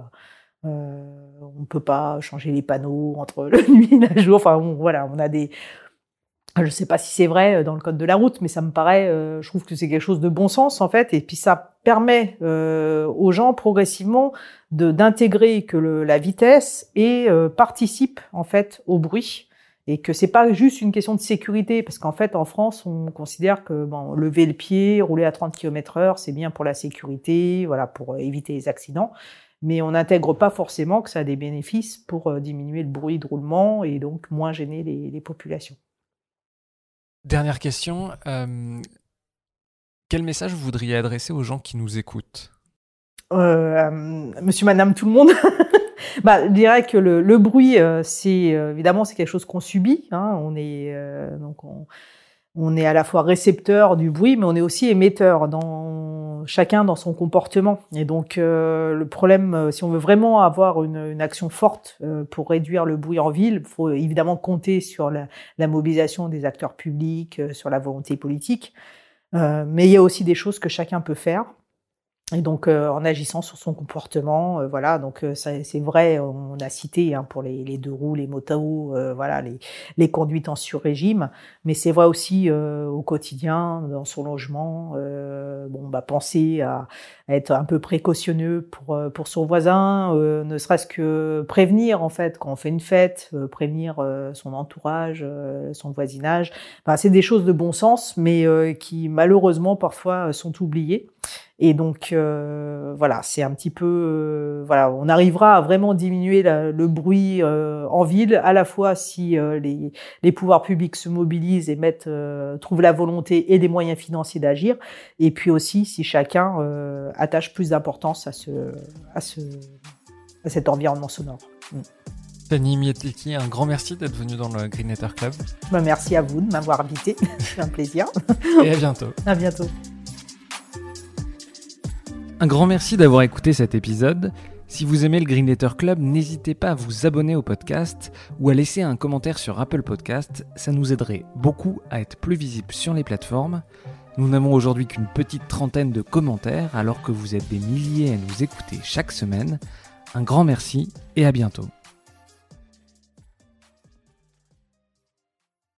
[SPEAKER 2] euh on peut pas changer les panneaux entre <laughs> la nuit et le jour. Enfin, voilà, on a des, je ne sais pas si c'est vrai euh, dans le code de la route, mais ça me paraît, euh, je trouve que c'est quelque chose de bon sens en fait, et puis ça permet euh, aux gens progressivement d'intégrer que le, la vitesse et participe en fait au bruit. Et que c'est pas juste une question de sécurité parce qu'en fait en France on considère que bon lever le pied, rouler à 30 km/h c'est bien pour la sécurité, voilà pour éviter les accidents, mais on n'intègre pas forcément que ça a des bénéfices pour diminuer le bruit de roulement et donc moins gêner les, les populations.
[SPEAKER 1] Dernière question. Euh, quel message vous voudriez adresser aux gens qui nous écoutent?
[SPEAKER 2] Euh, Monsieur, Madame, tout le monde. <laughs> bah, je dirais que le, bruit, euh, c'est euh, évidemment c'est quelque chose qu'on subit. Hein, on est on, est à la fois récepteur du bruit, mais on est aussi émetteur. Dans chacun dans son comportement. Et donc le problème, si on veut vraiment avoir une, une action forte pour réduire le bruit en ville, il faut évidemment compter sur la, la mobilisation des acteurs publics, sur la volonté politique. mais il y a aussi des choses que chacun peut faire. Et donc, euh, en agissant sur son comportement, euh, voilà. Donc, euh, c'est vrai, on a cité hein, pour les, deux roues, les motos, voilà, les, les, conduites en sur-régime, mais c'est vrai aussi au quotidien, dans son logement. bon, bah, penser à, à, être un peu précautionneux pour pour son voisin, ne serait-ce que prévenir en fait quand on fait une fête, prévenir son entourage, son voisinage. Enfin, c'est des choses de bon sens, mais qui malheureusement parfois sont oubliées. Et donc euh, voilà, c'est un petit peu euh, voilà, on arrivera à vraiment diminuer le bruit euh, en ville à la fois si les, les, pouvoirs publics se mobilisent et mettent trouvent la volonté et les moyens financiers d'agir, et puis aussi si chacun attache plus d'importance à ce à ce à cet environnement sonore. Mm.
[SPEAKER 1] Mieteki, un grand merci d'être venu dans le Green Club.
[SPEAKER 2] Bah, merci à vous de m'avoir invité, <laughs> c'est un plaisir.
[SPEAKER 1] Et à bientôt.
[SPEAKER 2] À bientôt.
[SPEAKER 1] Un grand merci d'avoir écouté cet épisode. Si vous aimez le Green Letter Club, n'hésitez pas à vous abonner au podcast ou à laisser un commentaire sur Apple Podcast. Ça nous aiderait beaucoup à être plus visible sur les plateformes. Nous n'avons aujourd'hui qu'une petite trentaine de commentaires alors que vous êtes des milliers à nous écouter chaque semaine. Un grand merci et à bientôt.